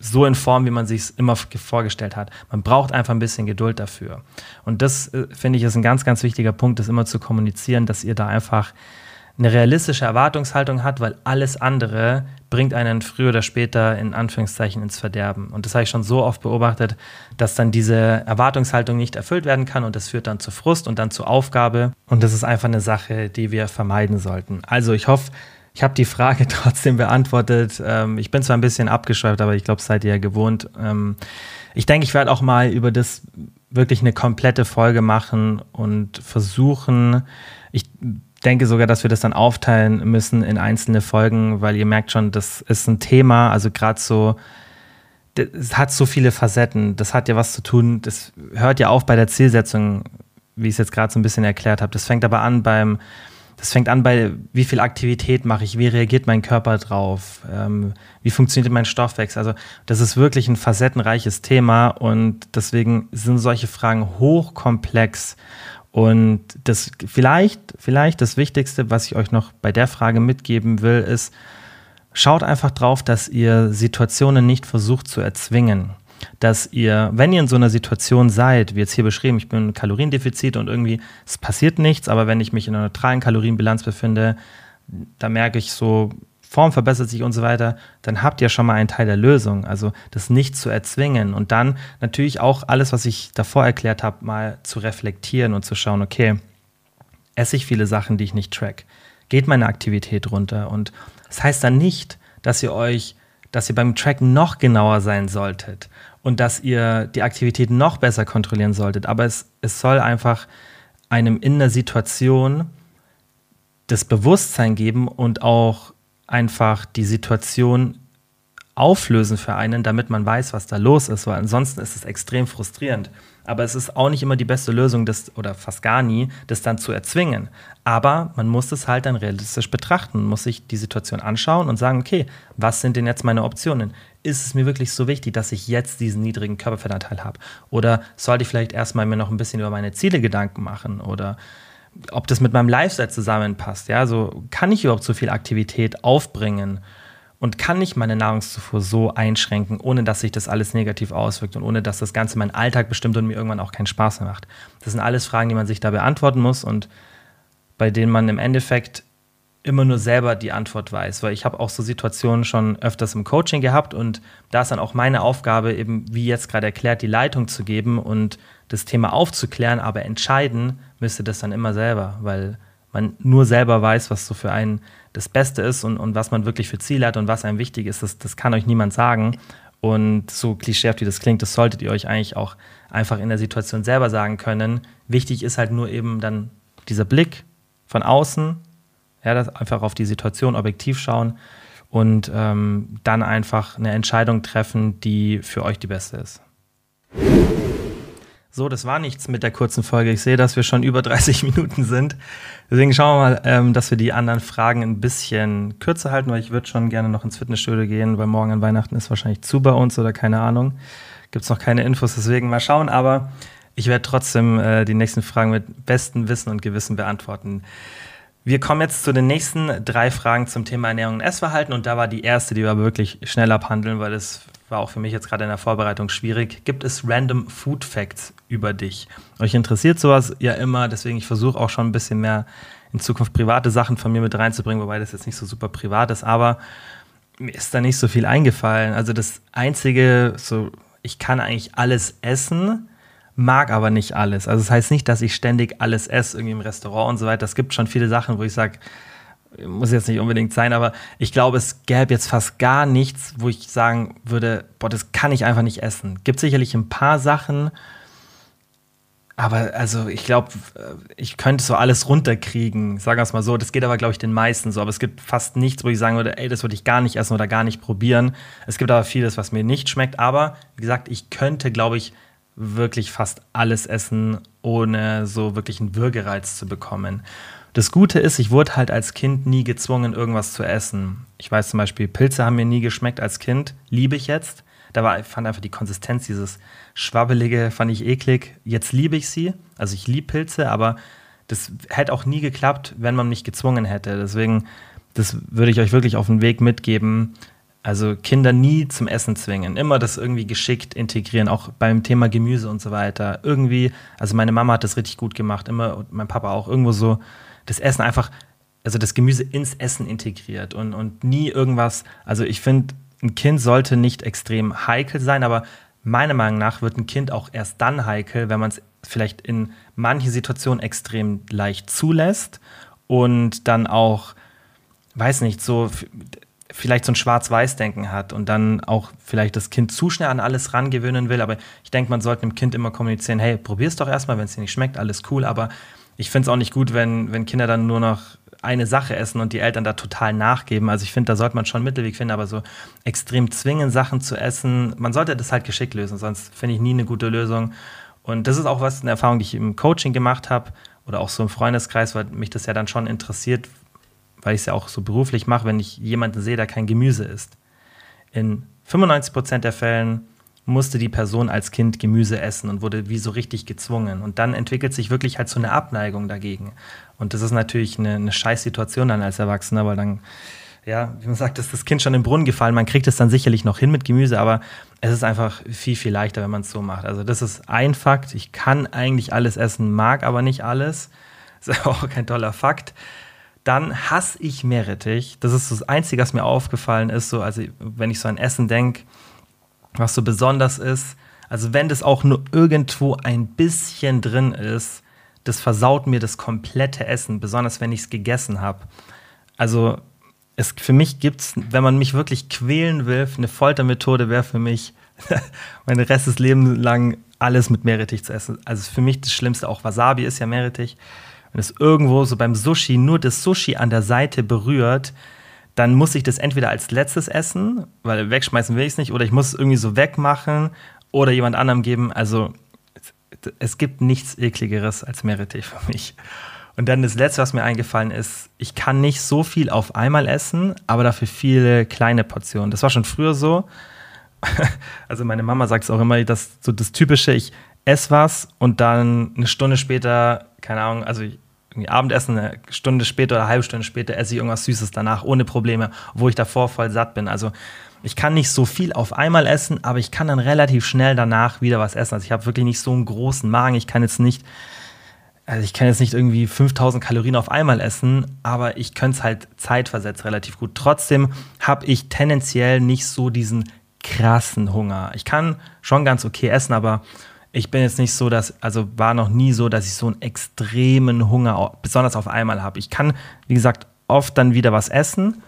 so in Form, wie man sich es immer vorgestellt hat. Man braucht einfach ein bisschen Geduld dafür. Und das, äh, finde ich, ist ein ganz, ganz wichtiger Punkt, das immer zu kommunizieren, dass ihr da einfach eine realistische Erwartungshaltung hat, weil alles andere bringt einen früher oder später in Anführungszeichen ins Verderben. Und das habe ich schon so oft beobachtet, dass dann diese Erwartungshaltung nicht erfüllt werden kann und das führt dann zu Frust und dann zu Aufgabe. Und das ist einfach eine Sache, die wir vermeiden sollten. Also ich hoffe, ich habe die Frage trotzdem beantwortet. Ähm, ich bin zwar ein bisschen abgeschweift, aber ich glaube, seid ihr ja gewohnt. Ähm, ich denke, ich werde auch mal über das wirklich eine komplette Folge machen und versuchen, ich denke sogar, dass wir das dann aufteilen müssen in einzelne Folgen, weil ihr merkt schon, das ist ein Thema, also gerade so, es hat so viele Facetten, das hat ja was zu tun, das hört ja auf bei der Zielsetzung, wie ich es jetzt gerade so ein bisschen erklärt habe. Das fängt aber an beim, das fängt an bei, wie viel Aktivität mache ich, wie reagiert mein Körper drauf, ähm, wie funktioniert mein Stoffwechsel. Also das ist wirklich ein facettenreiches Thema und deswegen sind solche Fragen hochkomplex. Und das vielleicht, vielleicht das Wichtigste, was ich euch noch bei der Frage mitgeben will, ist, schaut einfach drauf, dass ihr Situationen nicht versucht zu erzwingen. dass ihr, wenn ihr in so einer Situation seid, wie jetzt hier beschrieben, ich bin im Kaloriendefizit und irgendwie es passiert nichts, aber wenn ich mich in einer neutralen Kalorienbilanz befinde, da merke ich so, Form verbessert sich und so weiter, dann habt ihr schon mal einen Teil der Lösung. Also das nicht zu erzwingen und dann natürlich auch alles, was ich davor erklärt habe, mal zu reflektieren und zu schauen, okay, esse ich viele Sachen, die ich nicht track? Geht meine Aktivität runter? Und das heißt dann nicht, dass ihr euch, dass ihr beim Tracken noch genauer sein solltet und dass ihr die Aktivität noch besser kontrollieren solltet. Aber es, es soll einfach einem in der Situation das Bewusstsein geben und auch einfach die Situation auflösen für einen, damit man weiß, was da los ist, weil ansonsten ist es extrem frustrierend. Aber es ist auch nicht immer die beste Lösung, das, oder fast gar nie, das dann zu erzwingen. Aber man muss es halt dann realistisch betrachten, muss sich die Situation anschauen und sagen, okay, was sind denn jetzt meine Optionen? Ist es mir wirklich so wichtig, dass ich jetzt diesen niedrigen Körperfettanteil habe? Oder sollte ich vielleicht erstmal mir noch ein bisschen über meine Ziele Gedanken machen? Oder ob das mit meinem Lifestyle zusammenpasst. Ja, so kann ich überhaupt so viel Aktivität aufbringen und kann ich meine Nahrungszufuhr so einschränken, ohne dass sich das alles negativ auswirkt und ohne dass das Ganze meinen Alltag bestimmt und mir irgendwann auch keinen Spaß mehr macht. Das sind alles Fragen, die man sich da beantworten muss und bei denen man im Endeffekt immer nur selber die Antwort weiß, weil ich habe auch so Situationen schon öfters im Coaching gehabt und da ist dann auch meine Aufgabe eben, wie jetzt gerade erklärt, die Leitung zu geben und das Thema aufzuklären, aber entscheiden müsste das dann immer selber, weil man nur selber weiß, was so für einen das Beste ist und, und was man wirklich für Ziele hat und was einem wichtig ist, das, das kann euch niemand sagen. Und so klischeehaft wie das klingt, das solltet ihr euch eigentlich auch einfach in der Situation selber sagen können. Wichtig ist halt nur eben dann dieser Blick von außen, ja, das einfach auf die Situation objektiv schauen und ähm, dann einfach eine Entscheidung treffen, die für euch die beste ist. So, das war nichts mit der kurzen Folge. Ich sehe, dass wir schon über 30 Minuten sind. Deswegen schauen wir mal, ähm, dass wir die anderen Fragen ein bisschen kürzer halten, weil ich würde schon gerne noch ins Fitnessstudio gehen, weil morgen an Weihnachten ist wahrscheinlich zu bei uns oder keine Ahnung. Gibt es noch keine Infos, deswegen mal schauen. Aber ich werde trotzdem äh, die nächsten Fragen mit bestem Wissen und Gewissen beantworten. Wir kommen jetzt zu den nächsten drei Fragen zum Thema Ernährung und Essverhalten. Und da war die erste, die wir wirklich schnell abhandeln, weil das war auch für mich jetzt gerade in der Vorbereitung schwierig. Gibt es random Food Facts über dich? Euch interessiert sowas ja immer, deswegen ich versuche auch schon ein bisschen mehr in Zukunft private Sachen von mir mit reinzubringen, wobei das jetzt nicht so super privat ist, aber mir ist da nicht so viel eingefallen. Also das einzige, so ich kann eigentlich alles essen, mag aber nicht alles. Also das heißt nicht, dass ich ständig alles esse, irgendwie im Restaurant und so weiter. Es gibt schon viele Sachen, wo ich sage, muss jetzt nicht unbedingt sein, aber ich glaube, es gäbe jetzt fast gar nichts, wo ich sagen würde, boah, das kann ich einfach nicht essen. Gibt sicherlich ein paar Sachen, aber also ich glaube, äh, ich könnte so alles runterkriegen, sagen wir es mal so. Das geht aber, glaube ich, den meisten so. Aber es gibt fast nichts, wo ich sagen würde, ey, das würde ich gar nicht essen oder gar nicht probieren. Es gibt aber vieles, was mir nicht schmeckt. Aber wie gesagt, ich könnte, glaube ich, wirklich fast alles essen, ohne so wirklich einen Würgereiz zu bekommen. Das Gute ist, ich wurde halt als Kind nie gezwungen, irgendwas zu essen. Ich weiß zum Beispiel, Pilze haben mir nie geschmeckt als Kind, liebe ich jetzt. Da war, fand einfach die Konsistenz, dieses Schwabbelige, fand ich eklig. Jetzt liebe ich sie. Also ich liebe Pilze, aber das hätte auch nie geklappt, wenn man mich gezwungen hätte. Deswegen, das würde ich euch wirklich auf den Weg mitgeben. Also Kinder nie zum Essen zwingen, immer das irgendwie geschickt integrieren, auch beim Thema Gemüse und so weiter. Irgendwie, also meine Mama hat das richtig gut gemacht, immer und mein Papa auch irgendwo so das Essen einfach, also das Gemüse ins Essen integriert und, und nie irgendwas. Also ich finde, ein Kind sollte nicht extrem heikel sein, aber meiner Meinung nach wird ein Kind auch erst dann heikel, wenn man es vielleicht in manchen Situationen extrem leicht zulässt und dann auch, weiß nicht, so vielleicht so ein Schwarz-Weiß-Denken hat und dann auch vielleicht das Kind zu schnell an alles rangewöhnen will. Aber ich denke, man sollte dem Kind immer kommunizieren, hey, probier es doch erstmal, wenn es dir nicht schmeckt, alles cool, aber ich finde es auch nicht gut, wenn, wenn Kinder dann nur noch eine Sache essen und die Eltern da total nachgeben. Also ich finde, da sollte man schon einen Mittelweg finden, aber so extrem zwingen, Sachen zu essen, man sollte das halt geschickt lösen, sonst finde ich nie eine gute Lösung. Und das ist auch was, eine Erfahrung, die ich im Coaching gemacht habe oder auch so im Freundeskreis, weil mich das ja dann schon interessiert, weil ich es ja auch so beruflich mache, wenn ich jemanden sehe, der kein Gemüse isst. In 95 Prozent der Fällen musste die Person als Kind Gemüse essen und wurde wie so richtig gezwungen. Und dann entwickelt sich wirklich halt so eine Abneigung dagegen. Und das ist natürlich eine, eine Scheißsituation dann als Erwachsener, weil dann ja, wie man sagt, ist das Kind schon im Brunnen gefallen. Man kriegt es dann sicherlich noch hin mit Gemüse, aber es ist einfach viel, viel leichter, wenn man es so macht. Also das ist ein Fakt. Ich kann eigentlich alles essen, mag aber nicht alles. Das ist auch kein toller Fakt. Dann hasse ich Meerrettich. Das ist das Einzige, was mir aufgefallen ist, so, also wenn ich so an Essen denke, was so besonders ist. Also wenn das auch nur irgendwo ein bisschen drin ist, das versaut mir das komplette Essen, besonders wenn ich es gegessen habe. Also es, für mich gibt es, wenn man mich wirklich quälen will, eine Foltermethode wäre für mich, mein Rest des Lebens lang alles mit Meerrettich zu essen. Also für mich das Schlimmste, auch Wasabi ist ja Meerrettich. Wenn es irgendwo so beim Sushi nur das Sushi an der Seite berührt, dann muss ich das entweder als letztes essen, weil wegschmeißen will ich es nicht, oder ich muss es irgendwie so wegmachen oder jemand anderem geben. Also es gibt nichts ekligeres als Meerrettich für mich. Und dann das Letzte, was mir eingefallen ist, ich kann nicht so viel auf einmal essen, aber dafür viele kleine Portionen. Das war schon früher so. Also meine Mama sagt es auch immer, dass so das Typische, ich esse was und dann eine Stunde später, keine Ahnung, also irgendwie Abendessen, eine Stunde später oder eine halbe Stunde später esse ich irgendwas Süßes danach, ohne Probleme, wo ich davor voll satt bin. Also ich kann nicht so viel auf einmal essen, aber ich kann dann relativ schnell danach wieder was essen. Also ich habe wirklich nicht so einen großen Magen. Ich kann jetzt nicht also ich kann jetzt nicht irgendwie 5000 Kalorien auf einmal essen, aber ich könnte es halt zeitversetzt relativ gut. Trotzdem habe ich tendenziell nicht so diesen krassen Hunger. Ich kann schon ganz okay essen, aber ich bin jetzt nicht so, dass, also war noch nie so, dass ich so einen extremen Hunger, besonders auf einmal habe. Ich kann, wie gesagt, oft dann wieder was essen.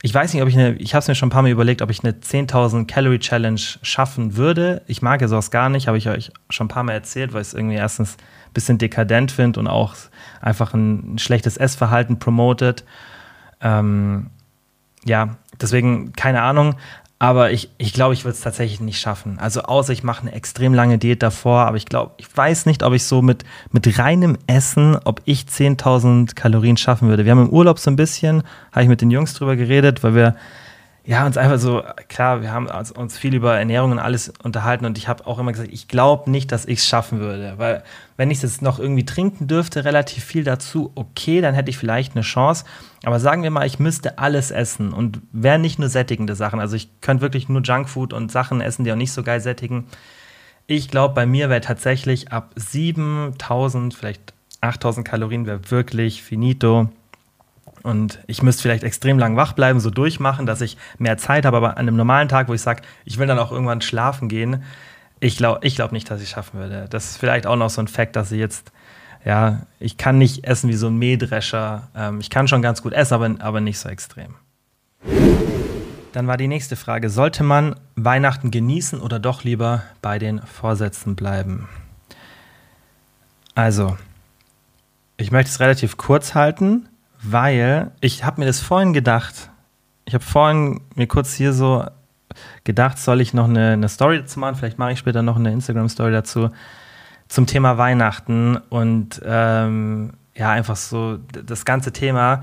Ich weiß nicht, ob ich eine, ich habe es mir schon ein paar Mal überlegt, ob ich eine 10.000 Calorie Challenge schaffen würde. Ich mag es sowas gar nicht, habe ich euch schon ein paar Mal erzählt, weil es irgendwie erstens bisschen dekadent finde und auch einfach ein, schlechtes Essverhalten promotet. Ähm, ja, deswegen keine Ahnung. Aber ich, ich glaube, ich würde es tatsächlich nicht schaffen. Also außer ich mache eine extrem lange Diät davor, aber ich glaube, ich weiß nicht, ob ich so mit, mit reinem Essen, ob ich 10.000 Kalorien schaffen würde. Wir haben im Urlaub so ein bisschen, habe ich mit den Jungs drüber geredet, weil wir ja, uns einfach so, klar, wir haben uns viel über Ernährung und alles unterhalten und ich habe auch immer gesagt, ich glaube nicht, dass ich es schaffen würde. Weil wenn ich es jetzt noch irgendwie trinken dürfte, relativ viel dazu, okay, dann hätte ich vielleicht eine Chance. Aber sagen wir mal, ich müsste alles essen und wären nicht nur sättigende Sachen. Also ich könnte wirklich nur Junkfood und Sachen essen, die auch nicht so geil sättigen. Ich glaube, bei mir wäre tatsächlich ab 7000, vielleicht 8000 Kalorien wäre wirklich finito. Und ich müsste vielleicht extrem lang wach bleiben, so durchmachen, dass ich mehr Zeit habe. Aber an einem normalen Tag, wo ich sage, ich will dann auch irgendwann schlafen gehen, ich glaube ich glaub nicht, dass ich schaffen würde. Das ist vielleicht auch noch so ein Fakt, dass ich jetzt, ja, ich kann nicht essen wie so ein Mähdrescher. Ähm, ich kann schon ganz gut essen, aber, aber nicht so extrem. Dann war die nächste Frage, sollte man Weihnachten genießen oder doch lieber bei den Vorsätzen bleiben? Also, ich möchte es relativ kurz halten weil ich habe mir das vorhin gedacht. Ich habe vorhin mir kurz hier so gedacht, soll ich noch eine, eine Story dazu machen? Vielleicht mache ich später noch eine Instagram-Story dazu zum Thema Weihnachten und ähm, ja, einfach so das ganze Thema,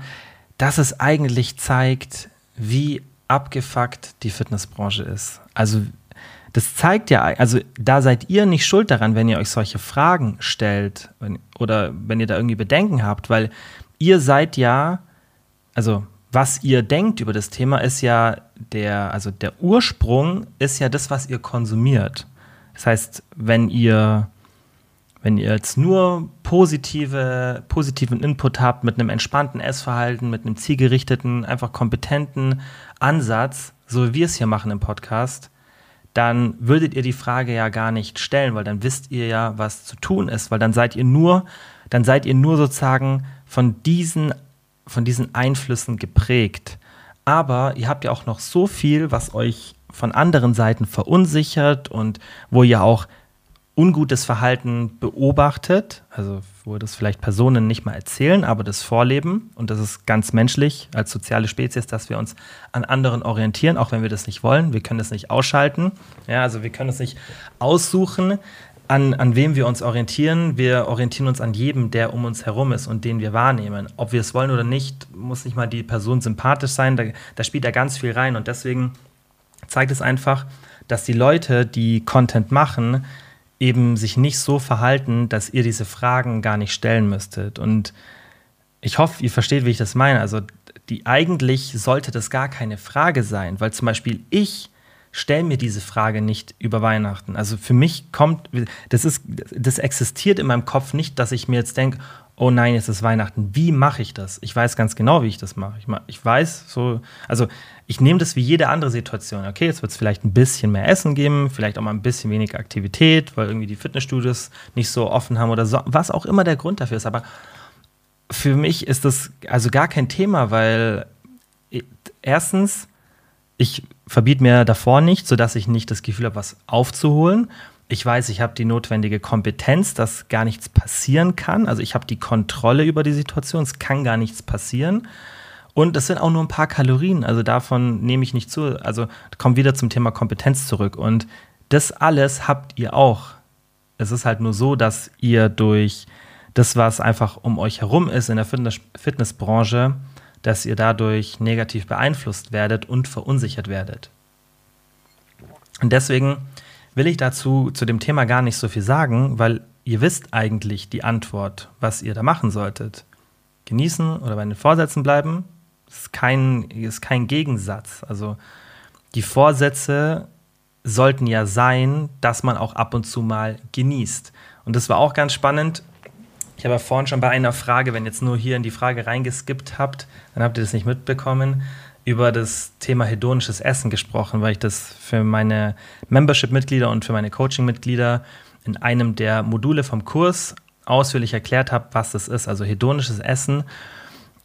dass es eigentlich zeigt, wie abgefuckt die Fitnessbranche ist. Also das zeigt ja, also da seid ihr nicht schuld daran, wenn ihr euch solche Fragen stellt oder wenn ihr da irgendwie Bedenken habt, weil ihr seid ja, also was ihr denkt über das Thema ist ja der, also der Ursprung ist ja das, was ihr konsumiert. Das heißt, wenn ihr, wenn ihr jetzt nur positive, positiven Input habt mit einem entspannten Essverhalten, mit einem zielgerichteten, einfach kompetenten Ansatz, so wie wir es hier machen im Podcast, dann würdet ihr die Frage ja gar nicht stellen, weil dann wisst ihr ja, was zu tun ist, weil dann seid ihr nur, dann seid ihr nur sozusagen von diesen, von diesen Einflüssen geprägt. Aber ihr habt ja auch noch so viel, was euch von anderen Seiten verunsichert und wo ihr auch ungutes Verhalten beobachtet, also wo das vielleicht Personen nicht mal erzählen, aber das vorleben. Und das ist ganz menschlich als soziale Spezies, dass wir uns an anderen orientieren, auch wenn wir das nicht wollen. Wir können das nicht ausschalten. Ja, also wir können es nicht aussuchen, an, an wem wir uns orientieren. Wir orientieren uns an jedem, der um uns herum ist und den wir wahrnehmen. Ob wir es wollen oder nicht, muss nicht mal die Person sympathisch sein. Da, da spielt da ganz viel rein. Und deswegen zeigt es einfach, dass die Leute, die Content machen, eben sich nicht so verhalten, dass ihr diese Fragen gar nicht stellen müsstet. Und ich hoffe, ihr versteht, wie ich das meine. Also die eigentlich sollte das gar keine Frage sein, weil zum Beispiel ich stelle mir diese Frage nicht über Weihnachten. Also für mich kommt, das ist, das existiert in meinem Kopf nicht, dass ich mir jetzt denke, oh nein, jetzt ist Weihnachten. Wie mache ich das? Ich weiß ganz genau, wie ich das mache. Ich, ich weiß so, also ich nehme das wie jede andere Situation. Okay, jetzt wird es vielleicht ein bisschen mehr Essen geben, vielleicht auch mal ein bisschen weniger Aktivität, weil irgendwie die Fitnessstudios nicht so offen haben oder so, was auch immer der Grund dafür ist. Aber für mich ist das also gar kein Thema, weil erstens, ich verbiete mir davor nicht, sodass ich nicht das Gefühl habe, was aufzuholen. Ich weiß, ich habe die notwendige Kompetenz, dass gar nichts passieren kann. Also ich habe die Kontrolle über die Situation, es kann gar nichts passieren. Und es sind auch nur ein paar Kalorien, also davon nehme ich nicht zu. Also kommt wieder zum Thema Kompetenz zurück. Und das alles habt ihr auch. Es ist halt nur so, dass ihr durch das, was einfach um euch herum ist in der Fitness Fitnessbranche, dass ihr dadurch negativ beeinflusst werdet und verunsichert werdet. Und deswegen will ich dazu zu dem Thema gar nicht so viel sagen, weil ihr wisst eigentlich die Antwort, was ihr da machen solltet. Genießen oder bei den Vorsätzen bleiben, ist kein, ist kein Gegensatz. Also die Vorsätze sollten ja sein, dass man auch ab und zu mal genießt. Und das war auch ganz spannend. Ich habe ja vorhin schon bei einer Frage, wenn jetzt nur hier in die Frage reingeskippt habt, dann habt ihr das nicht mitbekommen, über das Thema hedonisches Essen gesprochen, weil ich das für meine Membership-Mitglieder und für meine Coaching-Mitglieder in einem der Module vom Kurs ausführlich erklärt habe, was das ist. Also hedonisches Essen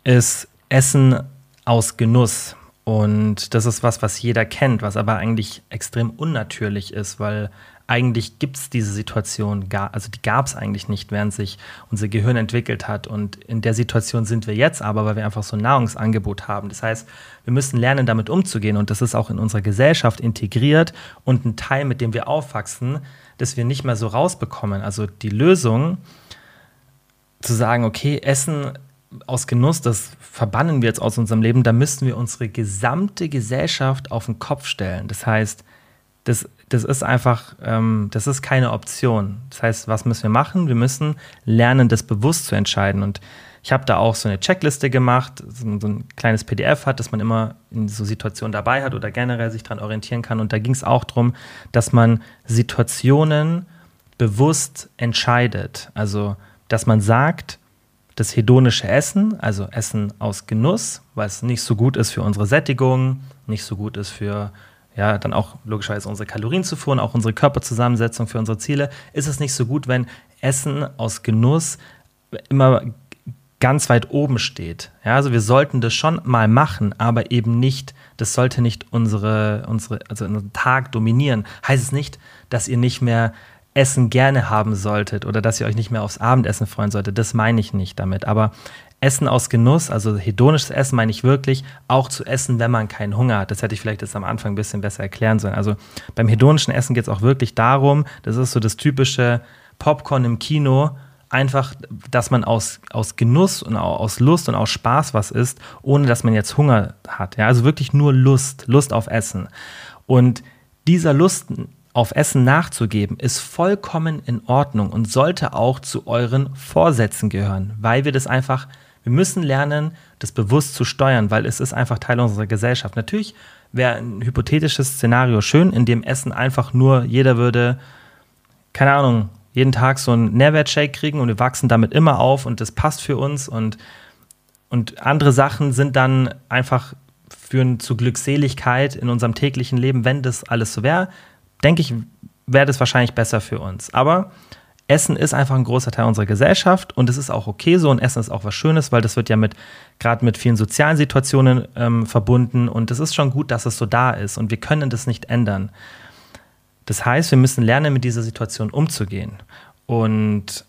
ist Essen aus Genuss. Und das ist was, was jeder kennt, was aber eigentlich extrem unnatürlich ist, weil eigentlich gibt es diese Situation gar, also die gab es eigentlich nicht, während sich unser Gehirn entwickelt hat. Und in der Situation sind wir jetzt aber, weil wir einfach so ein Nahrungsangebot haben. Das heißt, wir müssen lernen, damit umzugehen. Und das ist auch in unserer Gesellschaft integriert und ein Teil, mit dem wir aufwachsen, das wir nicht mehr so rausbekommen. Also die Lösung, zu sagen, okay, Essen aus Genuss, das verbannen wir jetzt aus unserem Leben, da müssten wir unsere gesamte Gesellschaft auf den Kopf stellen. Das heißt, das, das ist einfach, ähm, das ist keine Option. Das heißt, was müssen wir machen? Wir müssen lernen, das bewusst zu entscheiden. Und ich habe da auch so eine Checkliste gemacht, so ein kleines PDF hat, das man immer in so Situationen dabei hat oder generell sich daran orientieren kann. Und da ging es auch darum, dass man Situationen bewusst entscheidet. Also, dass man sagt, das hedonische Essen, also Essen aus Genuss, weil es nicht so gut ist für unsere Sättigung, nicht so gut ist für ja, dann auch logischerweise unsere Kalorienzufuhr und auch unsere Körperzusammensetzung für unsere Ziele, ist es nicht so gut, wenn Essen aus Genuss immer ganz weit oben steht. Ja, also wir sollten das schon mal machen, aber eben nicht, das sollte nicht unsere, unsere, also unseren Tag dominieren. Heißt es nicht, dass ihr nicht mehr Essen gerne haben solltet oder dass ihr euch nicht mehr aufs Abendessen freuen solltet. Das meine ich nicht damit. Aber Essen aus Genuss, also hedonisches Essen meine ich wirklich, auch zu essen, wenn man keinen Hunger hat. Das hätte ich vielleicht jetzt am Anfang ein bisschen besser erklären sollen. Also beim hedonischen Essen geht es auch wirklich darum, das ist so das typische Popcorn im Kino, einfach, dass man aus, aus Genuss und aus Lust und aus Spaß was isst, ohne dass man jetzt Hunger hat. Ja? Also wirklich nur Lust, Lust auf Essen. Und dieser Lust auf Essen nachzugeben, ist vollkommen in Ordnung und sollte auch zu euren Vorsätzen gehören, weil wir das einfach wir müssen lernen, das bewusst zu steuern, weil es ist einfach Teil unserer Gesellschaft. Natürlich wäre ein hypothetisches Szenario schön, in dem Essen einfach nur jeder würde, keine Ahnung, jeden Tag so einen Nährwertshake kriegen und wir wachsen damit immer auf und das passt für uns und, und andere Sachen sind dann einfach führen zu Glückseligkeit in unserem täglichen Leben. Wenn das alles so wäre, denke ich, wäre das wahrscheinlich besser für uns. Aber Essen ist einfach ein großer Teil unserer Gesellschaft und es ist auch okay so und Essen ist auch was Schönes, weil das wird ja mit gerade mit vielen sozialen Situationen ähm, verbunden und es ist schon gut, dass es so da ist und wir können das nicht ändern. Das heißt, wir müssen lernen, mit dieser Situation umzugehen. Und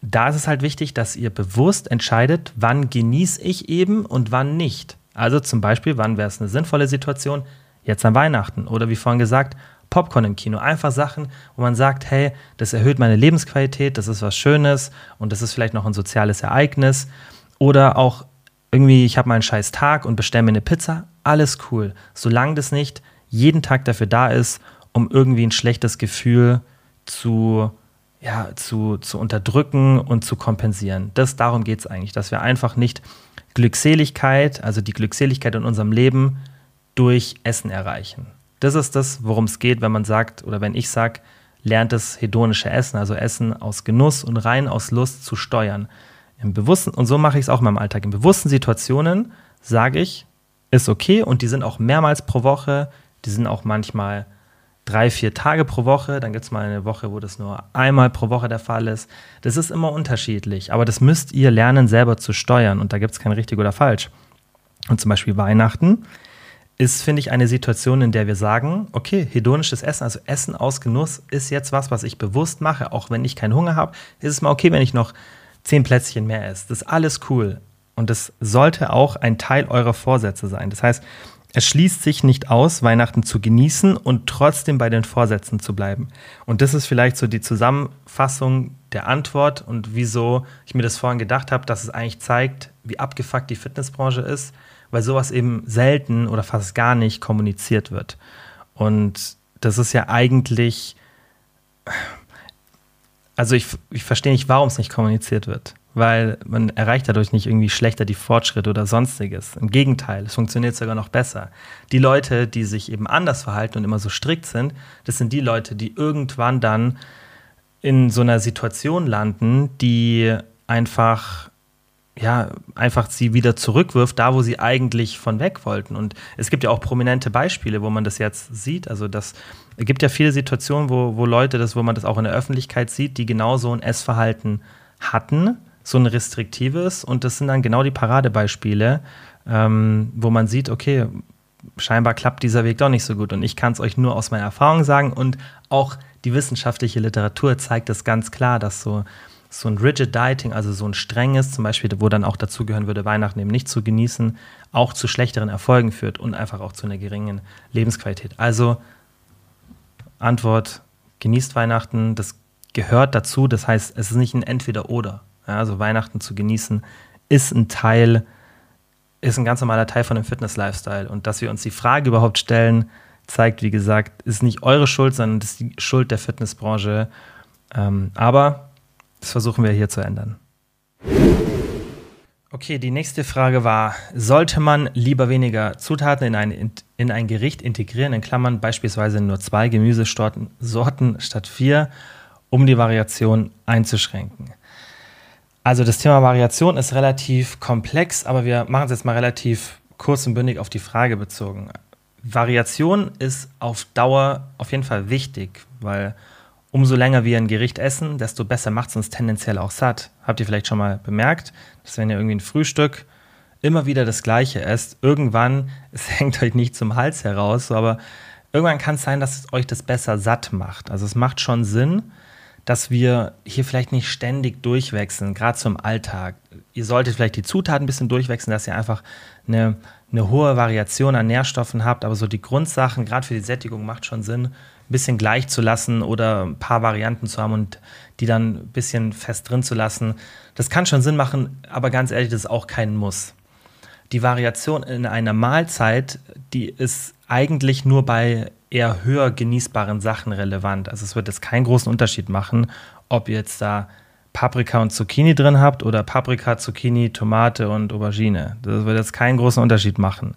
da ist es halt wichtig, dass ihr bewusst entscheidet, wann genieße ich eben und wann nicht. Also zum Beispiel, wann wäre es eine sinnvolle Situation? Jetzt an Weihnachten. Oder wie vorhin gesagt, Popcorn im Kino. Einfach Sachen, wo man sagt, hey, das erhöht meine Lebensqualität, das ist was Schönes und das ist vielleicht noch ein soziales Ereignis. Oder auch irgendwie, ich habe mal einen scheiß Tag und bestelle mir eine Pizza. Alles cool. Solange das nicht jeden Tag dafür da ist, um irgendwie ein schlechtes Gefühl zu, ja, zu, zu unterdrücken und zu kompensieren. Das, darum geht es eigentlich, dass wir einfach nicht Glückseligkeit, also die Glückseligkeit in unserem Leben durch Essen erreichen. Das ist das, worum es geht, wenn man sagt oder wenn ich sage, lernt das hedonische Essen, also Essen aus Genuss und rein aus Lust zu steuern. Im bewussten, und so mache ich es auch in meinem Alltag. In bewussten Situationen sage ich, ist okay und die sind auch mehrmals pro Woche, die sind auch manchmal drei, vier Tage pro Woche. Dann gibt es mal eine Woche, wo das nur einmal pro Woche der Fall ist. Das ist immer unterschiedlich, aber das müsst ihr lernen, selber zu steuern und da gibt es kein richtig oder falsch. Und zum Beispiel Weihnachten ist, finde ich, eine Situation, in der wir sagen, okay, hedonisches Essen, also Essen aus Genuss, ist jetzt was, was ich bewusst mache, auch wenn ich keinen Hunger habe. Ist es mal okay, wenn ich noch zehn Plätzchen mehr esse. Das ist alles cool. Und das sollte auch ein Teil eurer Vorsätze sein. Das heißt, es schließt sich nicht aus, Weihnachten zu genießen und trotzdem bei den Vorsätzen zu bleiben. Und das ist vielleicht so die Zusammenfassung der Antwort und wieso ich mir das vorhin gedacht habe, dass es eigentlich zeigt, wie abgefuckt die Fitnessbranche ist, weil sowas eben selten oder fast gar nicht kommuniziert wird. Und das ist ja eigentlich, also ich, ich verstehe nicht, warum es nicht kommuniziert wird weil man erreicht dadurch nicht irgendwie schlechter die Fortschritte oder sonstiges. Im Gegenteil, es funktioniert sogar noch besser. Die Leute, die sich eben anders verhalten und immer so strikt sind, das sind die Leute, die irgendwann dann in so einer Situation landen, die einfach ja, einfach sie wieder zurückwirft, da wo sie eigentlich von weg wollten. Und es gibt ja auch prominente Beispiele, wo man das jetzt sieht. Also das es gibt ja viele Situationen, wo, wo Leute das, wo man das auch in der Öffentlichkeit sieht, die genau so ein Essverhalten hatten, so ein restriktives und das sind dann genau die Paradebeispiele, ähm, wo man sieht, okay, scheinbar klappt dieser Weg doch nicht so gut und ich kann es euch nur aus meiner Erfahrung sagen und auch die wissenschaftliche Literatur zeigt das ganz klar, dass so so ein Rigid Dieting, also so ein strenges, zum Beispiel, wo dann auch dazugehören würde, Weihnachten eben nicht zu genießen, auch zu schlechteren Erfolgen führt und einfach auch zu einer geringen Lebensqualität. Also Antwort, genießt Weihnachten, das gehört dazu, das heißt, es ist nicht ein Entweder-Oder. Ja, also Weihnachten zu genießen, ist ein Teil, ist ein ganz normaler Teil von dem Fitness-Lifestyle. Und dass wir uns die Frage überhaupt stellen, zeigt, wie gesagt, ist nicht eure Schuld, sondern ist die Schuld der Fitnessbranche. Ähm, aber das versuchen wir hier zu ändern. Okay, die nächste Frage war, sollte man lieber weniger Zutaten in ein, in ein Gericht integrieren, in Klammern beispielsweise nur zwei Gemüsesorten statt vier, um die Variation einzuschränken? Also das Thema Variation ist relativ komplex, aber wir machen es jetzt mal relativ kurz und bündig auf die Frage bezogen. Variation ist auf Dauer auf jeden Fall wichtig, weil umso länger wir ein Gericht essen, desto besser macht es uns tendenziell auch satt. Habt ihr vielleicht schon mal bemerkt, dass wenn ihr irgendwie ein Frühstück immer wieder das gleiche esst, irgendwann, es hängt euch nicht zum Hals heraus, aber irgendwann kann es sein, dass es euch das besser satt macht. Also es macht schon Sinn, dass wir hier vielleicht nicht ständig durchwechseln, gerade zum Alltag. Ihr solltet vielleicht die Zutaten ein bisschen durchwechseln, dass ihr einfach eine, eine hohe Variation an Nährstoffen habt, aber so die Grundsachen, gerade für die Sättigung, macht schon Sinn, ein bisschen gleich zu lassen oder ein paar Varianten zu haben und die dann ein bisschen fest drin zu lassen. Das kann schon Sinn machen, aber ganz ehrlich, das ist auch kein Muss. Die Variation in einer Mahlzeit, die ist eigentlich nur bei eher höher genießbaren Sachen relevant. Also es wird jetzt keinen großen Unterschied machen, ob ihr jetzt da Paprika und Zucchini drin habt oder Paprika, Zucchini, Tomate und Aubergine. Das wird jetzt keinen großen Unterschied machen.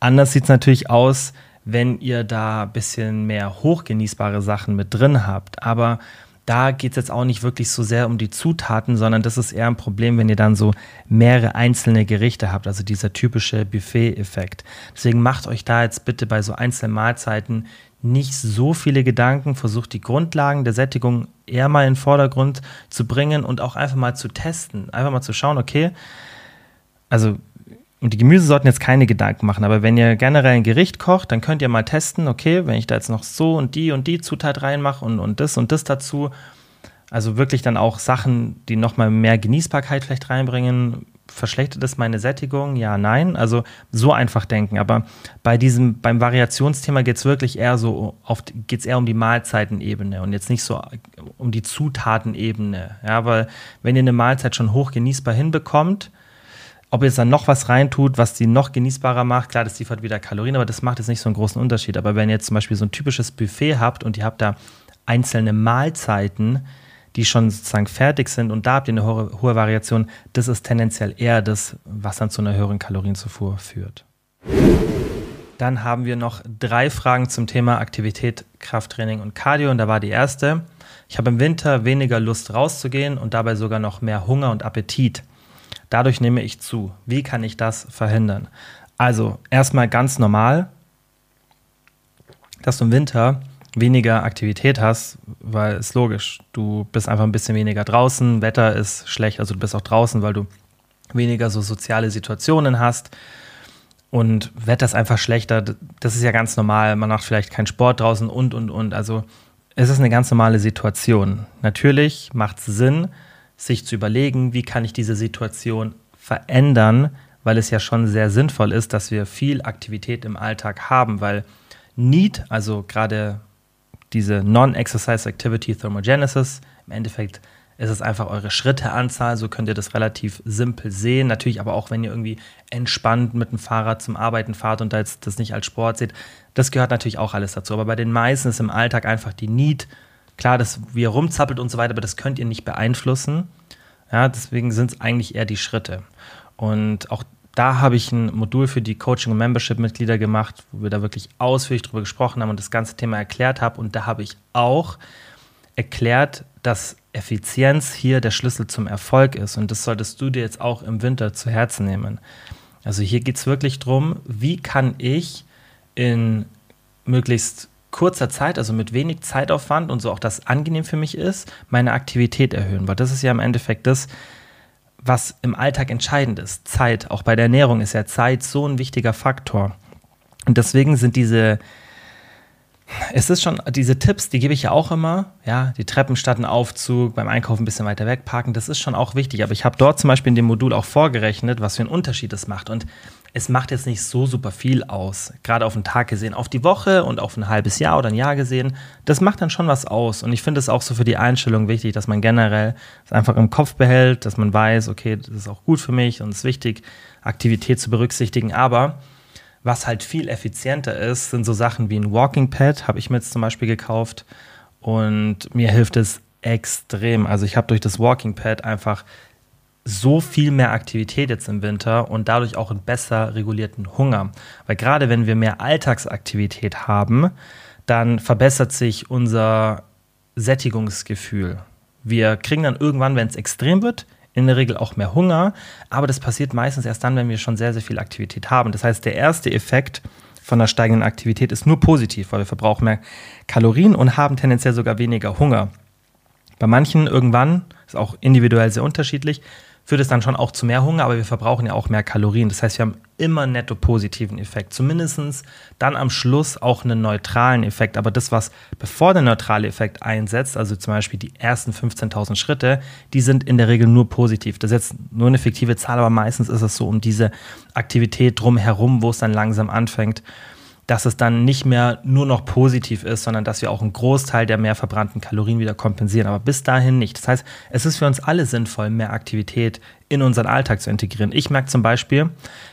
Anders sieht es natürlich aus, wenn ihr da ein bisschen mehr hochgenießbare Sachen mit drin habt. Aber da geht es jetzt auch nicht wirklich so sehr um die Zutaten, sondern das ist eher ein Problem, wenn ihr dann so mehrere einzelne Gerichte habt, also dieser typische Buffet-Effekt. Deswegen macht euch da jetzt bitte bei so einzelnen Mahlzeiten nicht so viele Gedanken, versucht die Grundlagen der Sättigung eher mal in den Vordergrund zu bringen und auch einfach mal zu testen, einfach mal zu schauen, okay, also und die Gemüse sollten jetzt keine Gedanken machen, aber wenn ihr generell ein Gericht kocht, dann könnt ihr mal testen, okay, wenn ich da jetzt noch so und die und die Zutat reinmache und, und das und das dazu, also wirklich dann auch Sachen, die nochmal mehr Genießbarkeit vielleicht reinbringen, verschlechtert es meine Sättigung? Ja, nein. Also so einfach denken. Aber bei diesem, beim Variationsthema geht es wirklich eher so auf, geht's eher um die Mahlzeitenebene und jetzt nicht so um die Zutatenebene. Ja, weil wenn ihr eine Mahlzeit schon hoch genießbar hinbekommt, ob ihr jetzt dann noch was reintut, was die noch genießbarer macht, klar, das liefert wieder Kalorien, aber das macht jetzt nicht so einen großen Unterschied. Aber wenn ihr jetzt zum Beispiel so ein typisches Buffet habt und ihr habt da einzelne Mahlzeiten, die schon sozusagen fertig sind und da habt ihr eine hohe, hohe Variation, das ist tendenziell eher das, was dann zu einer höheren Kalorienzufuhr führt. Dann haben wir noch drei Fragen zum Thema Aktivität, Krafttraining und Cardio. Und da war die erste. Ich habe im Winter weniger Lust rauszugehen und dabei sogar noch mehr Hunger und Appetit. Dadurch nehme ich zu. Wie kann ich das verhindern? Also erstmal ganz normal, dass du im Winter weniger Aktivität hast, weil es logisch, du bist einfach ein bisschen weniger draußen, Wetter ist schlecht, also du bist auch draußen, weil du weniger so soziale Situationen hast und Wetter ist einfach schlechter. Das ist ja ganz normal. Man macht vielleicht keinen Sport draußen und, und, und. Also es ist eine ganz normale Situation. Natürlich macht es Sinn, sich zu überlegen, wie kann ich diese Situation verändern, weil es ja schon sehr sinnvoll ist, dass wir viel Aktivität im Alltag haben, weil Need, also gerade diese Non-Exercise Activity Thermogenesis, im Endeffekt ist es einfach eure Schritteanzahl, so könnt ihr das relativ simpel sehen. Natürlich aber auch, wenn ihr irgendwie entspannt mit dem Fahrrad zum Arbeiten fahrt und das nicht als Sport seht, das gehört natürlich auch alles dazu. Aber bei den meisten ist im Alltag einfach die Need, klar, dass wie ihr rumzappelt und so weiter, aber das könnt ihr nicht beeinflussen. Ja, deswegen sind es eigentlich eher die Schritte. Und auch da habe ich ein Modul für die Coaching- und Membership-Mitglieder gemacht, wo wir da wirklich ausführlich drüber gesprochen haben und das ganze Thema erklärt habe. Und da habe ich auch erklärt, dass Effizienz hier der Schlüssel zum Erfolg ist. Und das solltest du dir jetzt auch im Winter zu Herzen nehmen. Also hier geht es wirklich darum, wie kann ich in möglichst kurzer Zeit, also mit wenig Zeitaufwand und so auch das angenehm für mich ist, meine Aktivität erhöhen. Weil das ist ja im Endeffekt das, was im Alltag entscheidend ist. Zeit, auch bei der Ernährung ist ja Zeit so ein wichtiger Faktor. Und deswegen sind diese es ist schon, diese Tipps, die gebe ich ja auch immer. Ja, die Treppen statt ein Aufzug, beim Einkaufen ein bisschen weiter weg parken, das ist schon auch wichtig. Aber ich habe dort zum Beispiel in dem Modul auch vorgerechnet, was für einen Unterschied es macht. Und es macht jetzt nicht so super viel aus. Gerade auf den Tag gesehen, auf die Woche und auf ein halbes Jahr oder ein Jahr gesehen. Das macht dann schon was aus. Und ich finde es auch so für die Einstellung wichtig, dass man generell es einfach im Kopf behält, dass man weiß, okay, das ist auch gut für mich und es ist wichtig, Aktivität zu berücksichtigen. Aber was halt viel effizienter ist, sind so Sachen wie ein Walking Pad, habe ich mir jetzt zum Beispiel gekauft. Und mir hilft es extrem. Also ich habe durch das Walking Pad einfach so viel mehr Aktivität jetzt im Winter und dadurch auch einen besser regulierten Hunger. Weil gerade wenn wir mehr Alltagsaktivität haben, dann verbessert sich unser Sättigungsgefühl. Wir kriegen dann irgendwann, wenn es extrem wird, in der Regel auch mehr Hunger, aber das passiert meistens erst dann, wenn wir schon sehr, sehr viel Aktivität haben. Das heißt, der erste Effekt von der steigenden Aktivität ist nur positiv, weil wir verbrauchen mehr Kalorien und haben tendenziell sogar weniger Hunger. Bei manchen irgendwann, ist auch individuell sehr unterschiedlich, führt es dann schon auch zu mehr Hunger, aber wir verbrauchen ja auch mehr Kalorien. Das heißt, wir haben immer einen netto positiven Effekt. Zumindest dann am Schluss auch einen neutralen Effekt. Aber das, was bevor der neutrale Effekt einsetzt, also zum Beispiel die ersten 15.000 Schritte, die sind in der Regel nur positiv. Das ist jetzt nur eine fiktive Zahl, aber meistens ist es so um diese Aktivität drumherum, wo es dann langsam anfängt dass es dann nicht mehr nur noch positiv ist, sondern dass wir auch einen Großteil der mehr verbrannten Kalorien wieder kompensieren. Aber bis dahin nicht. Das heißt, es ist für uns alle sinnvoll, mehr Aktivität in unseren Alltag zu integrieren. Ich merke zum Beispiel,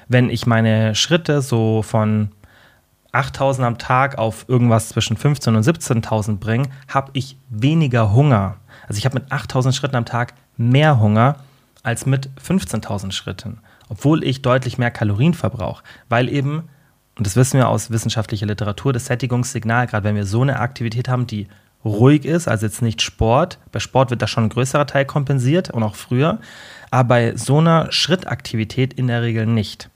wenn ich meine Schritte so von 8000 am Tag auf irgendwas zwischen 15.000 und 17.000 bringe, habe ich weniger Hunger. Also ich habe mit 8000 Schritten am Tag mehr Hunger als mit 15.000 Schritten, obwohl ich deutlich mehr Kalorien verbrauche, weil eben und das wissen wir aus wissenschaftlicher Literatur, das Sättigungssignal, gerade wenn wir so eine Aktivität haben, die ruhig ist, also jetzt nicht Sport, bei Sport wird da schon ein größerer Teil kompensiert und auch früher, aber bei so einer Schrittaktivität in der Regel nicht.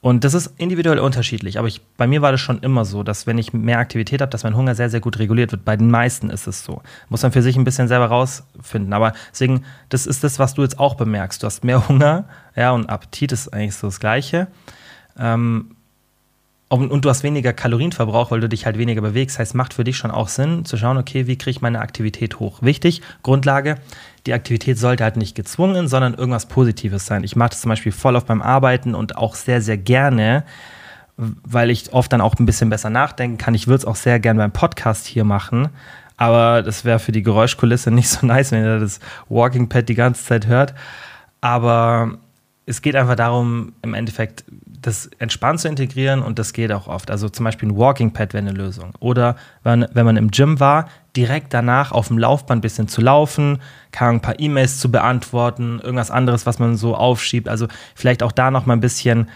Und das ist individuell unterschiedlich, aber ich, bei mir war das schon immer so, dass wenn ich mehr Aktivität habe, dass mein Hunger sehr, sehr gut reguliert wird. Bei den meisten ist es so. Muss man für sich ein bisschen selber rausfinden. Aber deswegen, das ist das, was du jetzt auch bemerkst. Du hast mehr Hunger, ja, und Appetit ist eigentlich so das Gleiche. Ähm, und du hast weniger Kalorienverbrauch, weil du dich halt weniger bewegst. Heißt, macht für dich schon auch Sinn zu schauen, okay, wie kriege ich meine Aktivität hoch? Wichtig, Grundlage, die Aktivität sollte halt nicht gezwungen, sondern irgendwas Positives sein. Ich mache das zum Beispiel voll auf beim Arbeiten und auch sehr, sehr gerne, weil ich oft dann auch ein bisschen besser nachdenken kann. Ich würde es auch sehr gerne beim Podcast hier machen, aber das wäre für die Geräuschkulisse nicht so nice, wenn ihr das Walking Pad die ganze Zeit hört. Aber es geht einfach darum, im Endeffekt das entspannt zu integrieren und das geht auch oft. Also zum Beispiel ein Walking Pad wäre eine Lösung. Oder wenn, wenn man im Gym war, direkt danach auf dem Laufband ein bisschen zu laufen, ein paar E-Mails zu beantworten, irgendwas anderes, was man so aufschiebt. Also vielleicht auch da noch mal ein bisschen,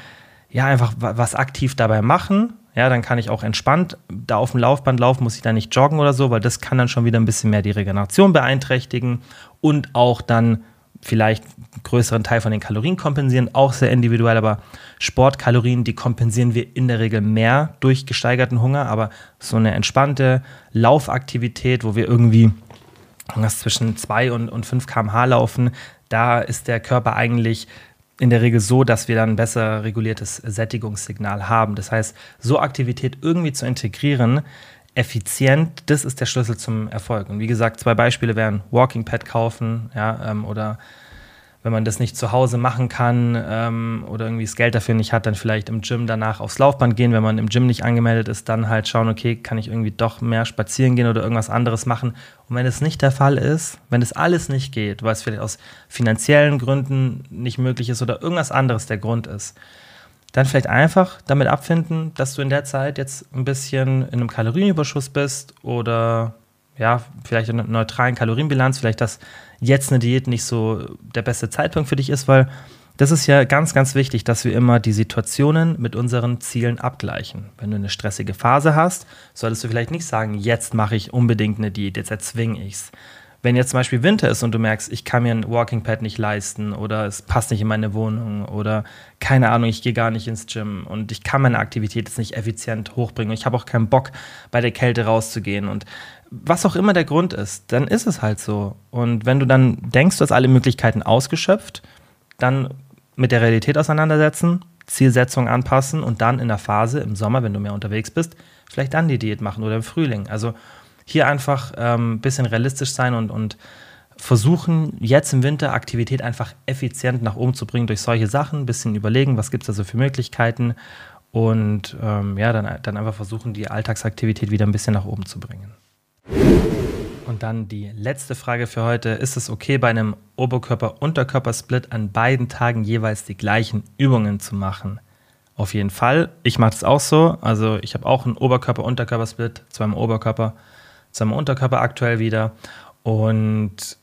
ja, einfach was aktiv dabei machen. Ja, dann kann ich auch entspannt da auf dem Laufband laufen, muss ich da nicht joggen oder so, weil das kann dann schon wieder ein bisschen mehr die Regeneration beeinträchtigen und auch dann vielleicht größeren Teil von den Kalorien kompensieren, auch sehr individuell, aber Sportkalorien, die kompensieren wir in der Regel mehr durch gesteigerten Hunger, aber so eine entspannte Laufaktivität, wo wir irgendwie zwischen 2 und, und 5 km/h laufen, da ist der Körper eigentlich in der Regel so, dass wir dann ein besser reguliertes Sättigungssignal haben. Das heißt, so Aktivität irgendwie zu integrieren, effizient, das ist der Schlüssel zum Erfolg. Und wie gesagt, zwei Beispiele wären Walking Pad kaufen, ja, ähm, oder wenn man das nicht zu Hause machen kann ähm, oder irgendwie das Geld dafür nicht hat, dann vielleicht im Gym danach aufs Laufband gehen. Wenn man im Gym nicht angemeldet ist, dann halt schauen, okay, kann ich irgendwie doch mehr spazieren gehen oder irgendwas anderes machen. Und wenn es nicht der Fall ist, wenn es alles nicht geht, weil es vielleicht aus finanziellen Gründen nicht möglich ist oder irgendwas anderes der Grund ist, dann vielleicht einfach damit abfinden, dass du in der Zeit jetzt ein bisschen in einem Kalorienüberschuss bist oder ja, vielleicht in einer neutralen Kalorienbilanz, vielleicht dass jetzt eine Diät nicht so der beste Zeitpunkt für dich ist, weil das ist ja ganz, ganz wichtig, dass wir immer die Situationen mit unseren Zielen abgleichen. Wenn du eine stressige Phase hast, solltest du vielleicht nicht sagen, jetzt mache ich unbedingt eine Diät, jetzt erzwinge ich es, wenn jetzt zum Beispiel Winter ist und du merkst, ich kann mir ein Walking Pad nicht leisten oder es passt nicht in meine Wohnung oder keine Ahnung, ich gehe gar nicht ins Gym und ich kann meine Aktivität jetzt nicht effizient hochbringen und ich habe auch keinen Bock, bei der Kälte rauszugehen und was auch immer der Grund ist, dann ist es halt so. Und wenn du dann denkst, du hast alle Möglichkeiten ausgeschöpft, dann mit der Realität auseinandersetzen, Zielsetzung anpassen und dann in der Phase im Sommer, wenn du mehr unterwegs bist, vielleicht dann die Diät machen oder im Frühling. Also hier einfach ein ähm, bisschen realistisch sein und, und versuchen, jetzt im Winter Aktivität einfach effizient nach oben zu bringen durch solche Sachen, ein bisschen überlegen, was gibt es da so für Möglichkeiten und ähm, ja, dann, dann einfach versuchen, die Alltagsaktivität wieder ein bisschen nach oben zu bringen. Und dann die letzte Frage für heute. Ist es okay, bei einem Oberkörper-Unterkörper-Split an beiden Tagen jeweils die gleichen Übungen zu machen? Auf jeden Fall. Ich mache das auch so. Also ich habe auch einen Oberkörper-Unterkörper-Split, zweimal Oberkörper, zweimal Unterkörper aktuell wieder. Und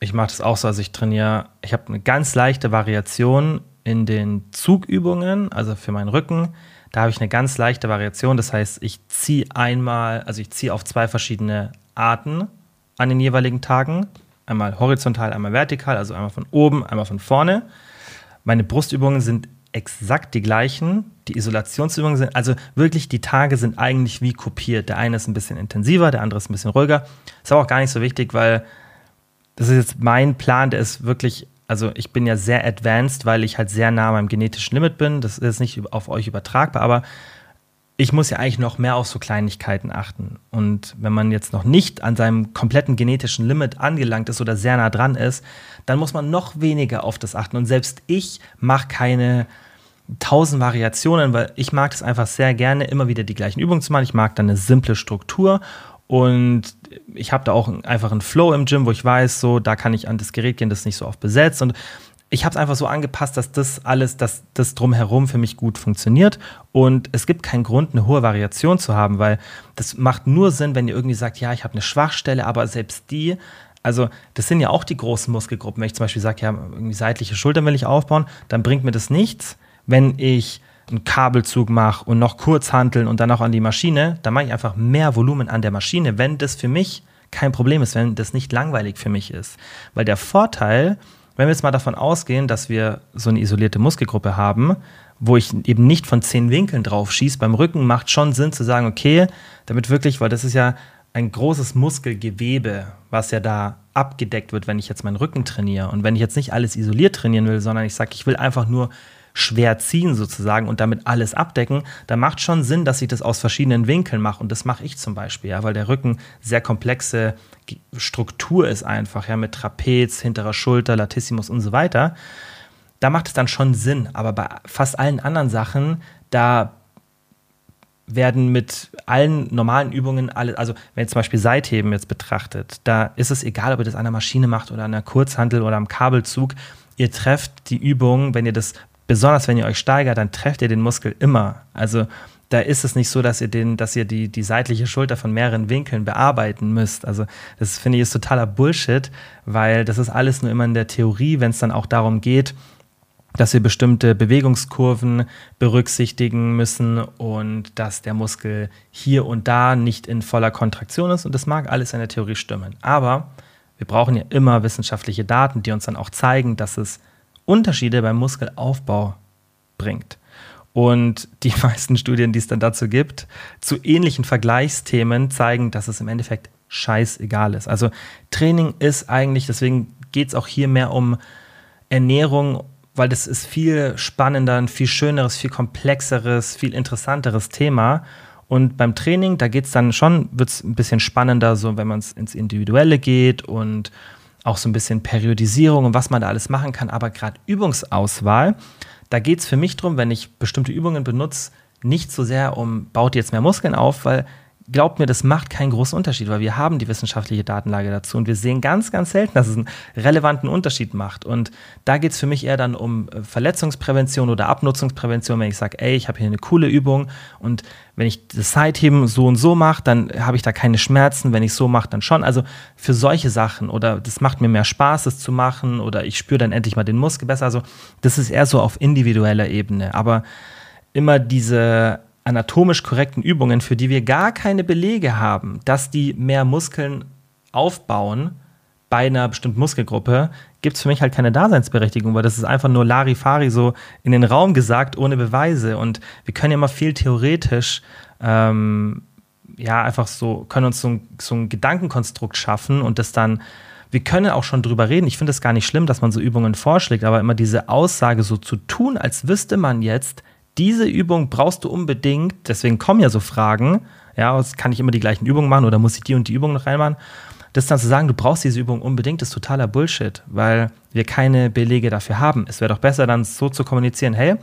ich mache das auch so. Also ich trainiere, ich habe eine ganz leichte Variation in den Zugübungen, also für meinen Rücken. Da habe ich eine ganz leichte Variation. Das heißt, ich ziehe einmal, also ich ziehe auf zwei verschiedene Arten an den jeweiligen Tagen. Einmal horizontal, einmal vertikal, also einmal von oben, einmal von vorne. Meine Brustübungen sind exakt die gleichen. Die Isolationsübungen sind, also wirklich, die Tage sind eigentlich wie kopiert. Der eine ist ein bisschen intensiver, der andere ist ein bisschen ruhiger. Ist aber auch gar nicht so wichtig, weil das ist jetzt mein Plan, der ist wirklich, also ich bin ja sehr advanced, weil ich halt sehr nah meinem genetischen Limit bin. Das ist nicht auf euch übertragbar, aber ich muss ja eigentlich noch mehr auf so Kleinigkeiten achten. Und wenn man jetzt noch nicht an seinem kompletten genetischen Limit angelangt ist oder sehr nah dran ist, dann muss man noch weniger auf das achten. Und selbst ich mache keine tausend Variationen, weil ich mag es einfach sehr gerne, immer wieder die gleichen Übungen zu machen. Ich mag dann eine simple Struktur und ich habe da auch einfach einen Flow im Gym, wo ich weiß, so da kann ich an das Gerät gehen, das nicht so oft besetzt und ich habe es einfach so angepasst, dass das alles, dass das drumherum für mich gut funktioniert. Und es gibt keinen Grund, eine hohe Variation zu haben, weil das macht nur Sinn, wenn ihr irgendwie sagt, ja, ich habe eine Schwachstelle, aber selbst die, also das sind ja auch die großen Muskelgruppen. Wenn ich zum Beispiel sage, ja, irgendwie seitliche Schultern will ich aufbauen, dann bringt mir das nichts, wenn ich einen Kabelzug mache und noch kurz handeln und dann auch an die Maschine, dann mache ich einfach mehr Volumen an der Maschine, wenn das für mich kein Problem ist, wenn das nicht langweilig für mich ist. Weil der Vorteil, wenn wir jetzt mal davon ausgehen, dass wir so eine isolierte Muskelgruppe haben, wo ich eben nicht von zehn Winkeln drauf schieße, beim Rücken macht schon Sinn zu sagen, okay, damit wirklich, weil das ist ja ein großes Muskelgewebe, was ja da abgedeckt wird, wenn ich jetzt meinen Rücken trainiere. Und wenn ich jetzt nicht alles isoliert trainieren will, sondern ich sage, ich will einfach nur schwer ziehen sozusagen und damit alles abdecken, dann macht schon Sinn, dass ich das aus verschiedenen Winkeln mache. Und das mache ich zum Beispiel, ja, weil der Rücken sehr komplexe Struktur ist einfach, ja, mit Trapez, hinterer Schulter, Latissimus und so weiter. Da macht es dann schon Sinn. Aber bei fast allen anderen Sachen, da werden mit allen normalen Übungen alle, also wenn ihr zum Beispiel Seitheben jetzt betrachtet, da ist es egal, ob ihr das an der Maschine macht oder an der Kurzhantel oder am Kabelzug ihr trefft die Übung, wenn ihr das, besonders wenn ihr euch steigert, dann trefft ihr den Muskel immer. Also da ist es nicht so, dass ihr den, dass ihr die, die seitliche Schulter von mehreren Winkeln bearbeiten müsst. Also das finde ich ist totaler Bullshit, weil das ist alles nur immer in der Theorie, wenn es dann auch darum geht, dass wir bestimmte Bewegungskurven berücksichtigen müssen und dass der Muskel hier und da nicht in voller Kontraktion ist. Und das mag alles in der Theorie stimmen. Aber wir brauchen ja immer wissenschaftliche Daten, die uns dann auch zeigen, dass es Unterschiede beim Muskelaufbau bringt. Und die meisten Studien, die es dann dazu gibt, zu ähnlichen Vergleichsthemen zeigen, dass es im Endeffekt scheißegal ist. Also Training ist eigentlich, deswegen geht es auch hier mehr um Ernährung weil das ist viel spannender, ein viel schöneres, viel komplexeres, viel interessanteres Thema. Und beim Training, da geht es dann schon, wird es ein bisschen spannender, so wenn man es ins Individuelle geht und auch so ein bisschen Periodisierung und was man da alles machen kann. Aber gerade Übungsauswahl, da geht es für mich darum, wenn ich bestimmte Übungen benutze, nicht so sehr um, baut jetzt mehr Muskeln auf, weil glaubt mir, das macht keinen großen Unterschied, weil wir haben die wissenschaftliche Datenlage dazu und wir sehen ganz, ganz selten, dass es einen relevanten Unterschied macht. Und da geht es für mich eher dann um äh, Verletzungsprävention oder Abnutzungsprävention, wenn ich sage, ey, ich habe hier eine coole Übung und wenn ich das Sideheben so und so mache, dann habe ich da keine Schmerzen, wenn ich so mache, dann schon. Also für solche Sachen oder das macht mir mehr Spaß, es zu machen oder ich spüre dann endlich mal den Muskel besser. Also das ist eher so auf individueller Ebene. Aber immer diese anatomisch korrekten Übungen, für die wir gar keine Belege haben, dass die mehr Muskeln aufbauen bei einer bestimmten Muskelgruppe, gibt es für mich halt keine Daseinsberechtigung, weil das ist einfach nur Larifari so in den Raum gesagt, ohne Beweise. Und wir können ja immer viel theoretisch, ähm, ja, einfach so, können uns so ein, so ein Gedankenkonstrukt schaffen und das dann wir können auch schon drüber reden. Ich finde es gar nicht schlimm, dass man so Übungen vorschlägt, aber immer diese Aussage so zu tun, als wüsste man jetzt, diese Übung brauchst du unbedingt, deswegen kommen ja so Fragen, ja, kann ich immer die gleichen Übungen machen oder muss ich die und die Übung noch reinmachen? Das dann zu sagen, du brauchst diese Übung unbedingt, ist totaler Bullshit, weil wir keine Belege dafür haben. Es wäre doch besser, dann so zu kommunizieren, hey,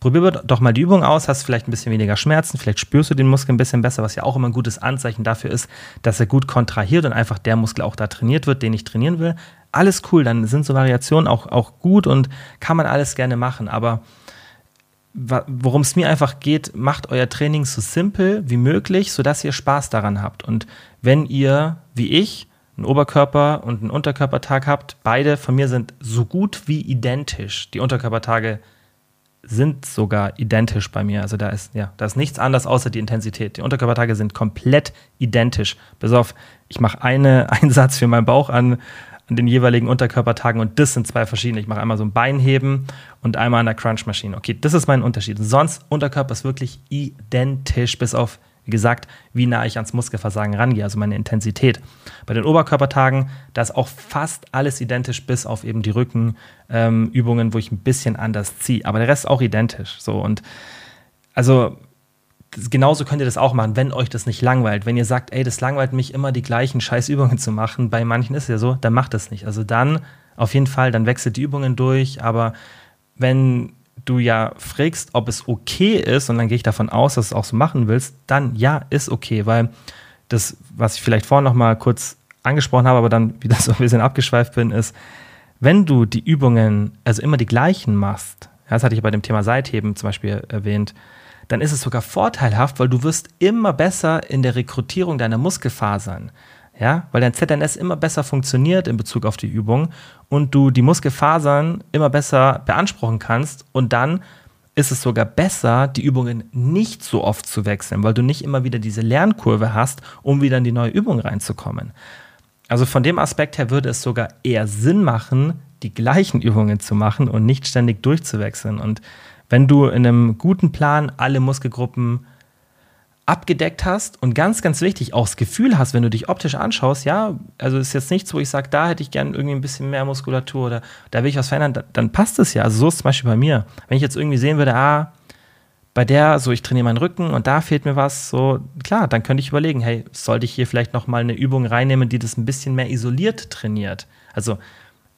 probier doch mal die Übung aus, hast vielleicht ein bisschen weniger Schmerzen, vielleicht spürst du den Muskel ein bisschen besser, was ja auch immer ein gutes Anzeichen dafür ist, dass er gut kontrahiert und einfach der Muskel auch da trainiert wird, den ich trainieren will. Alles cool, dann sind so Variationen auch, auch gut und kann man alles gerne machen, aber worum es mir einfach geht, macht euer Training so simpel wie möglich, sodass ihr Spaß daran habt. Und wenn ihr, wie ich, einen Oberkörper- und einen Unterkörpertag habt, beide von mir sind so gut wie identisch. Die Unterkörpertage sind sogar identisch bei mir. Also da ist, ja, da ist nichts anders außer die Intensität. Die Unterkörpertage sind komplett identisch. Bis auf, ich mache einen Einsatz für meinen Bauch an, an den jeweiligen Unterkörpertagen und das sind zwei verschiedene. Ich mache einmal so ein Beinheben und einmal an der Crunchmaschine. Okay, das ist mein Unterschied. Sonst Unterkörper ist wirklich identisch, bis auf, wie gesagt, wie nah ich ans Muskelversagen rangehe, also meine Intensität. Bei den Oberkörpertagen, da ist auch fast alles identisch, bis auf eben die Rückenübungen, ähm, wo ich ein bisschen anders ziehe. Aber der Rest ist auch identisch. So und also genauso könnt ihr das auch machen, wenn euch das nicht langweilt. Wenn ihr sagt, ey, das langweilt mich immer, die gleichen Scheißübungen zu machen, bei manchen ist es ja so, dann macht das nicht. Also dann auf jeden Fall, dann wechselt die Übungen durch, aber wenn du ja fragst, ob es okay ist, und dann gehe ich davon aus, dass du es auch so machen willst, dann ja, ist okay, weil das, was ich vielleicht vorhin noch mal kurz angesprochen habe, aber dann wieder so ein bisschen abgeschweift bin, ist, wenn du die Übungen, also immer die gleichen machst, das hatte ich bei dem Thema Seitheben zum Beispiel erwähnt, dann ist es sogar vorteilhaft, weil du wirst immer besser in der Rekrutierung deiner Muskelfasern. Ja, weil dein ZNS immer besser funktioniert in Bezug auf die Übung und du die Muskelfasern immer besser beanspruchen kannst und dann ist es sogar besser, die Übungen nicht so oft zu wechseln, weil du nicht immer wieder diese Lernkurve hast, um wieder in die neue Übung reinzukommen. Also von dem Aspekt her würde es sogar eher Sinn machen, die gleichen Übungen zu machen und nicht ständig durchzuwechseln. Und wenn du in einem guten Plan alle Muskelgruppen abgedeckt hast und ganz, ganz wichtig, auch das Gefühl hast, wenn du dich optisch anschaust, ja, also ist jetzt nichts, wo ich sage, da hätte ich gern irgendwie ein bisschen mehr Muskulatur oder da will ich was verändern, dann, dann passt es ja. Also so ist es zum Beispiel bei mir. Wenn ich jetzt irgendwie sehen würde, ah, bei der, so ich trainiere meinen Rücken und da fehlt mir was, so klar, dann könnte ich überlegen, hey, sollte ich hier vielleicht nochmal eine Übung reinnehmen, die das ein bisschen mehr isoliert trainiert. Also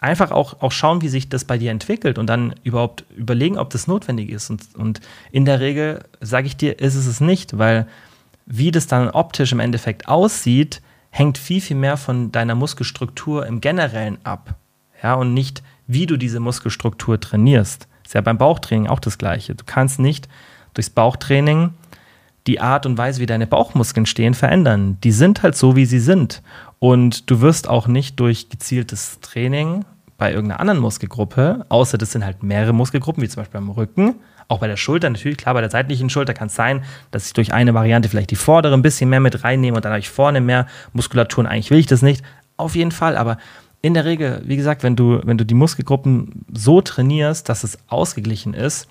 einfach auch, auch schauen, wie sich das bei dir entwickelt und dann überhaupt überlegen, ob das notwendig ist. Und, und in der Regel, sage ich dir, ist es es nicht, weil wie das dann optisch im Endeffekt aussieht, hängt viel, viel mehr von deiner Muskelstruktur im Generellen ab. ja, und nicht, wie du diese Muskelstruktur trainierst. Ist ja beim Bauchtraining auch das Gleiche. Du kannst nicht durchs Bauchtraining die Art und Weise, wie deine Bauchmuskeln stehen, verändern. Die sind halt so, wie sie sind. Und du wirst auch nicht durch gezieltes Training bei irgendeiner anderen Muskelgruppe, außer das sind halt mehrere Muskelgruppen, wie zum Beispiel beim Rücken, auch bei der Schulter, natürlich, klar, bei der seitlichen Schulter kann es sein, dass ich durch eine Variante vielleicht die vordere ein bisschen mehr mit reinnehme und dann habe ich vorne mehr Muskulatur und eigentlich will ich das nicht. Auf jeden Fall, aber in der Regel, wie gesagt, wenn du, wenn du die Muskelgruppen so trainierst, dass es ausgeglichen ist,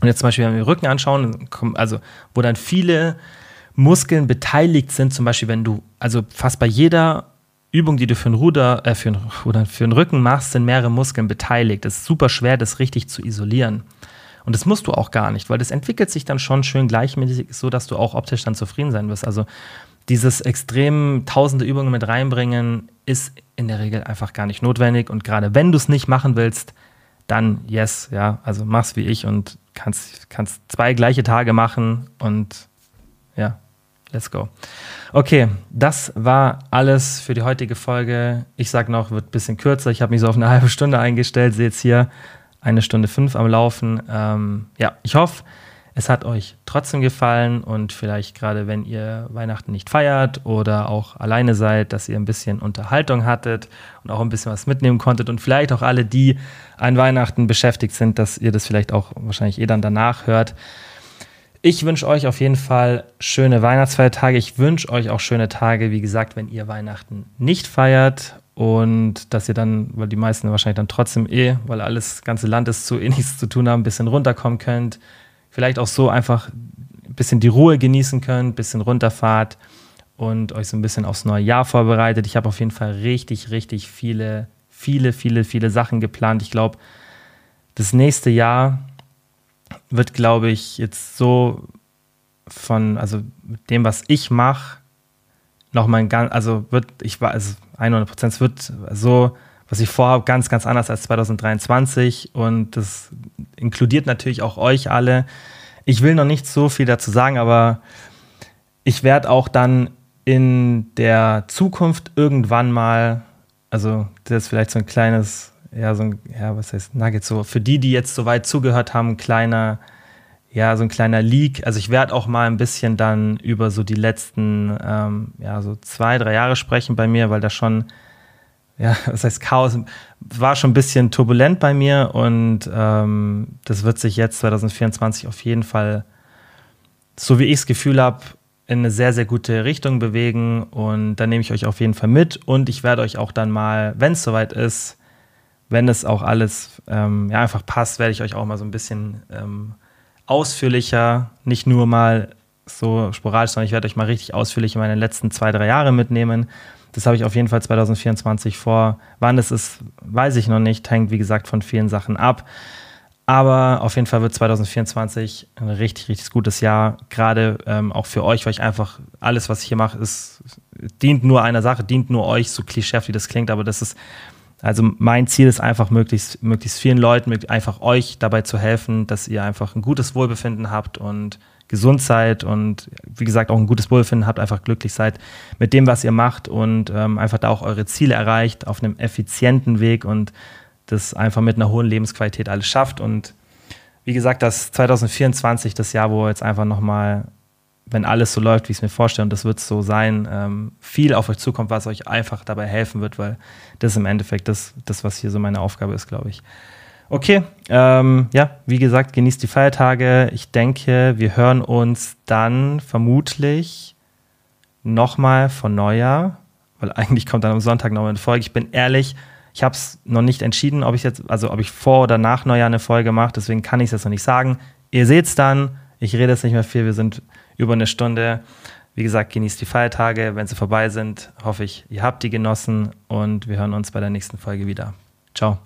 und jetzt zum Beispiel, wenn wir den Rücken anschauen, also wo dann viele Muskeln beteiligt sind, zum Beispiel, wenn du, also fast bei jeder Übung, die du für einen Ruder, äh, für einen, Ruder, für einen Rücken machst, sind mehrere Muskeln beteiligt. Es ist super schwer, das richtig zu isolieren. Und das musst du auch gar nicht, weil das entwickelt sich dann schon schön gleichmäßig, so dass du auch optisch dann zufrieden sein wirst. Also dieses extrem tausende Übungen mit reinbringen, ist in der Regel einfach gar nicht notwendig. Und gerade wenn du es nicht machen willst, dann yes, ja, also mach's wie ich und kannst, kannst zwei gleiche Tage machen und ja, let's go. Okay, das war alles für die heutige Folge. Ich sag noch, wird ein bisschen kürzer. Ich habe mich so auf eine halbe Stunde eingestellt, seht hier eine Stunde fünf am Laufen. Ähm, ja, ich hoffe, es hat euch trotzdem gefallen und vielleicht gerade, wenn ihr Weihnachten nicht feiert oder auch alleine seid, dass ihr ein bisschen Unterhaltung hattet und auch ein bisschen was mitnehmen konntet und vielleicht auch alle, die an Weihnachten beschäftigt sind, dass ihr das vielleicht auch wahrscheinlich eh dann danach hört. Ich wünsche euch auf jeden Fall schöne Weihnachtsfeiertage. Ich wünsche euch auch schöne Tage, wie gesagt, wenn ihr Weihnachten nicht feiert und dass ihr dann, weil die meisten wahrscheinlich dann trotzdem eh, weil alles ganze Land ist zu eh nichts zu tun haben, ein bisschen runterkommen könnt vielleicht auch so einfach ein bisschen die Ruhe genießen könnt, ein bisschen runterfahrt und euch so ein bisschen aufs neue Jahr vorbereitet. Ich habe auf jeden Fall richtig, richtig viele, viele, viele, viele Sachen geplant. Ich glaube, das nächste Jahr wird, glaube ich, jetzt so von, also mit dem, was ich mache, nochmal ein ganz, also wird, ich war, also 100 Prozent, es wird so was ich vorhabe, ganz, ganz anders als 2023 und das inkludiert natürlich auch euch alle. Ich will noch nicht so viel dazu sagen, aber ich werde auch dann in der Zukunft irgendwann mal, also das ist vielleicht so ein kleines, ja, so ein, ja, was heißt Nugget, so für die, die jetzt soweit zugehört haben, ein kleiner, ja, so ein kleiner Leak. Also ich werde auch mal ein bisschen dann über so die letzten, ähm, ja, so zwei, drei Jahre sprechen bei mir, weil da schon ja, was heißt Chaos, war schon ein bisschen turbulent bei mir und ähm, das wird sich jetzt 2024 auf jeden Fall, so wie ich das Gefühl habe, in eine sehr, sehr gute Richtung bewegen und da nehme ich euch auf jeden Fall mit und ich werde euch auch dann mal, wenn es soweit ist, wenn es auch alles ähm, ja, einfach passt, werde ich euch auch mal so ein bisschen ähm, ausführlicher, nicht nur mal so sporadisch, sondern ich werde euch mal richtig ausführlich in meine letzten zwei, drei Jahre mitnehmen das habe ich auf jeden Fall 2024 vor. Wann es ist, weiß ich noch nicht. Hängt, wie gesagt, von vielen Sachen ab. Aber auf jeden Fall wird 2024 ein richtig, richtig gutes Jahr. Gerade ähm, auch für euch, weil ich einfach alles, was ich hier mache, ist, dient nur einer Sache, dient nur euch, so klischee wie das klingt. Aber das ist, also mein Ziel ist einfach, möglichst, möglichst vielen Leuten, einfach euch dabei zu helfen, dass ihr einfach ein gutes Wohlbefinden habt und gesund seid und wie gesagt auch ein gutes Wohlbefinden habt, einfach glücklich seid mit dem, was ihr macht und ähm, einfach da auch eure Ziele erreicht auf einem effizienten Weg und das einfach mit einer hohen Lebensqualität alles schafft. Und wie gesagt, das 2024, das Jahr, wo jetzt einfach nochmal, wenn alles so läuft, wie ich es mir vorstelle, und das wird so sein, ähm, viel auf euch zukommt, was euch einfach dabei helfen wird, weil das im Endeffekt das, das was hier so meine Aufgabe ist, glaube ich. Okay, ähm, ja, wie gesagt, genießt die Feiertage. Ich denke, wir hören uns dann vermutlich nochmal von Neujahr, weil eigentlich kommt dann am Sonntag noch eine Folge. Ich bin ehrlich, ich habe es noch nicht entschieden, ob ich jetzt, also ob ich vor oder nach Neujahr eine Folge mache, deswegen kann ich es jetzt noch nicht sagen. Ihr seht es dann, ich rede jetzt nicht mehr viel, wir sind über eine Stunde. Wie gesagt, genießt die Feiertage. Wenn sie vorbei sind, hoffe ich, ihr habt die genossen und wir hören uns bei der nächsten Folge wieder. Ciao.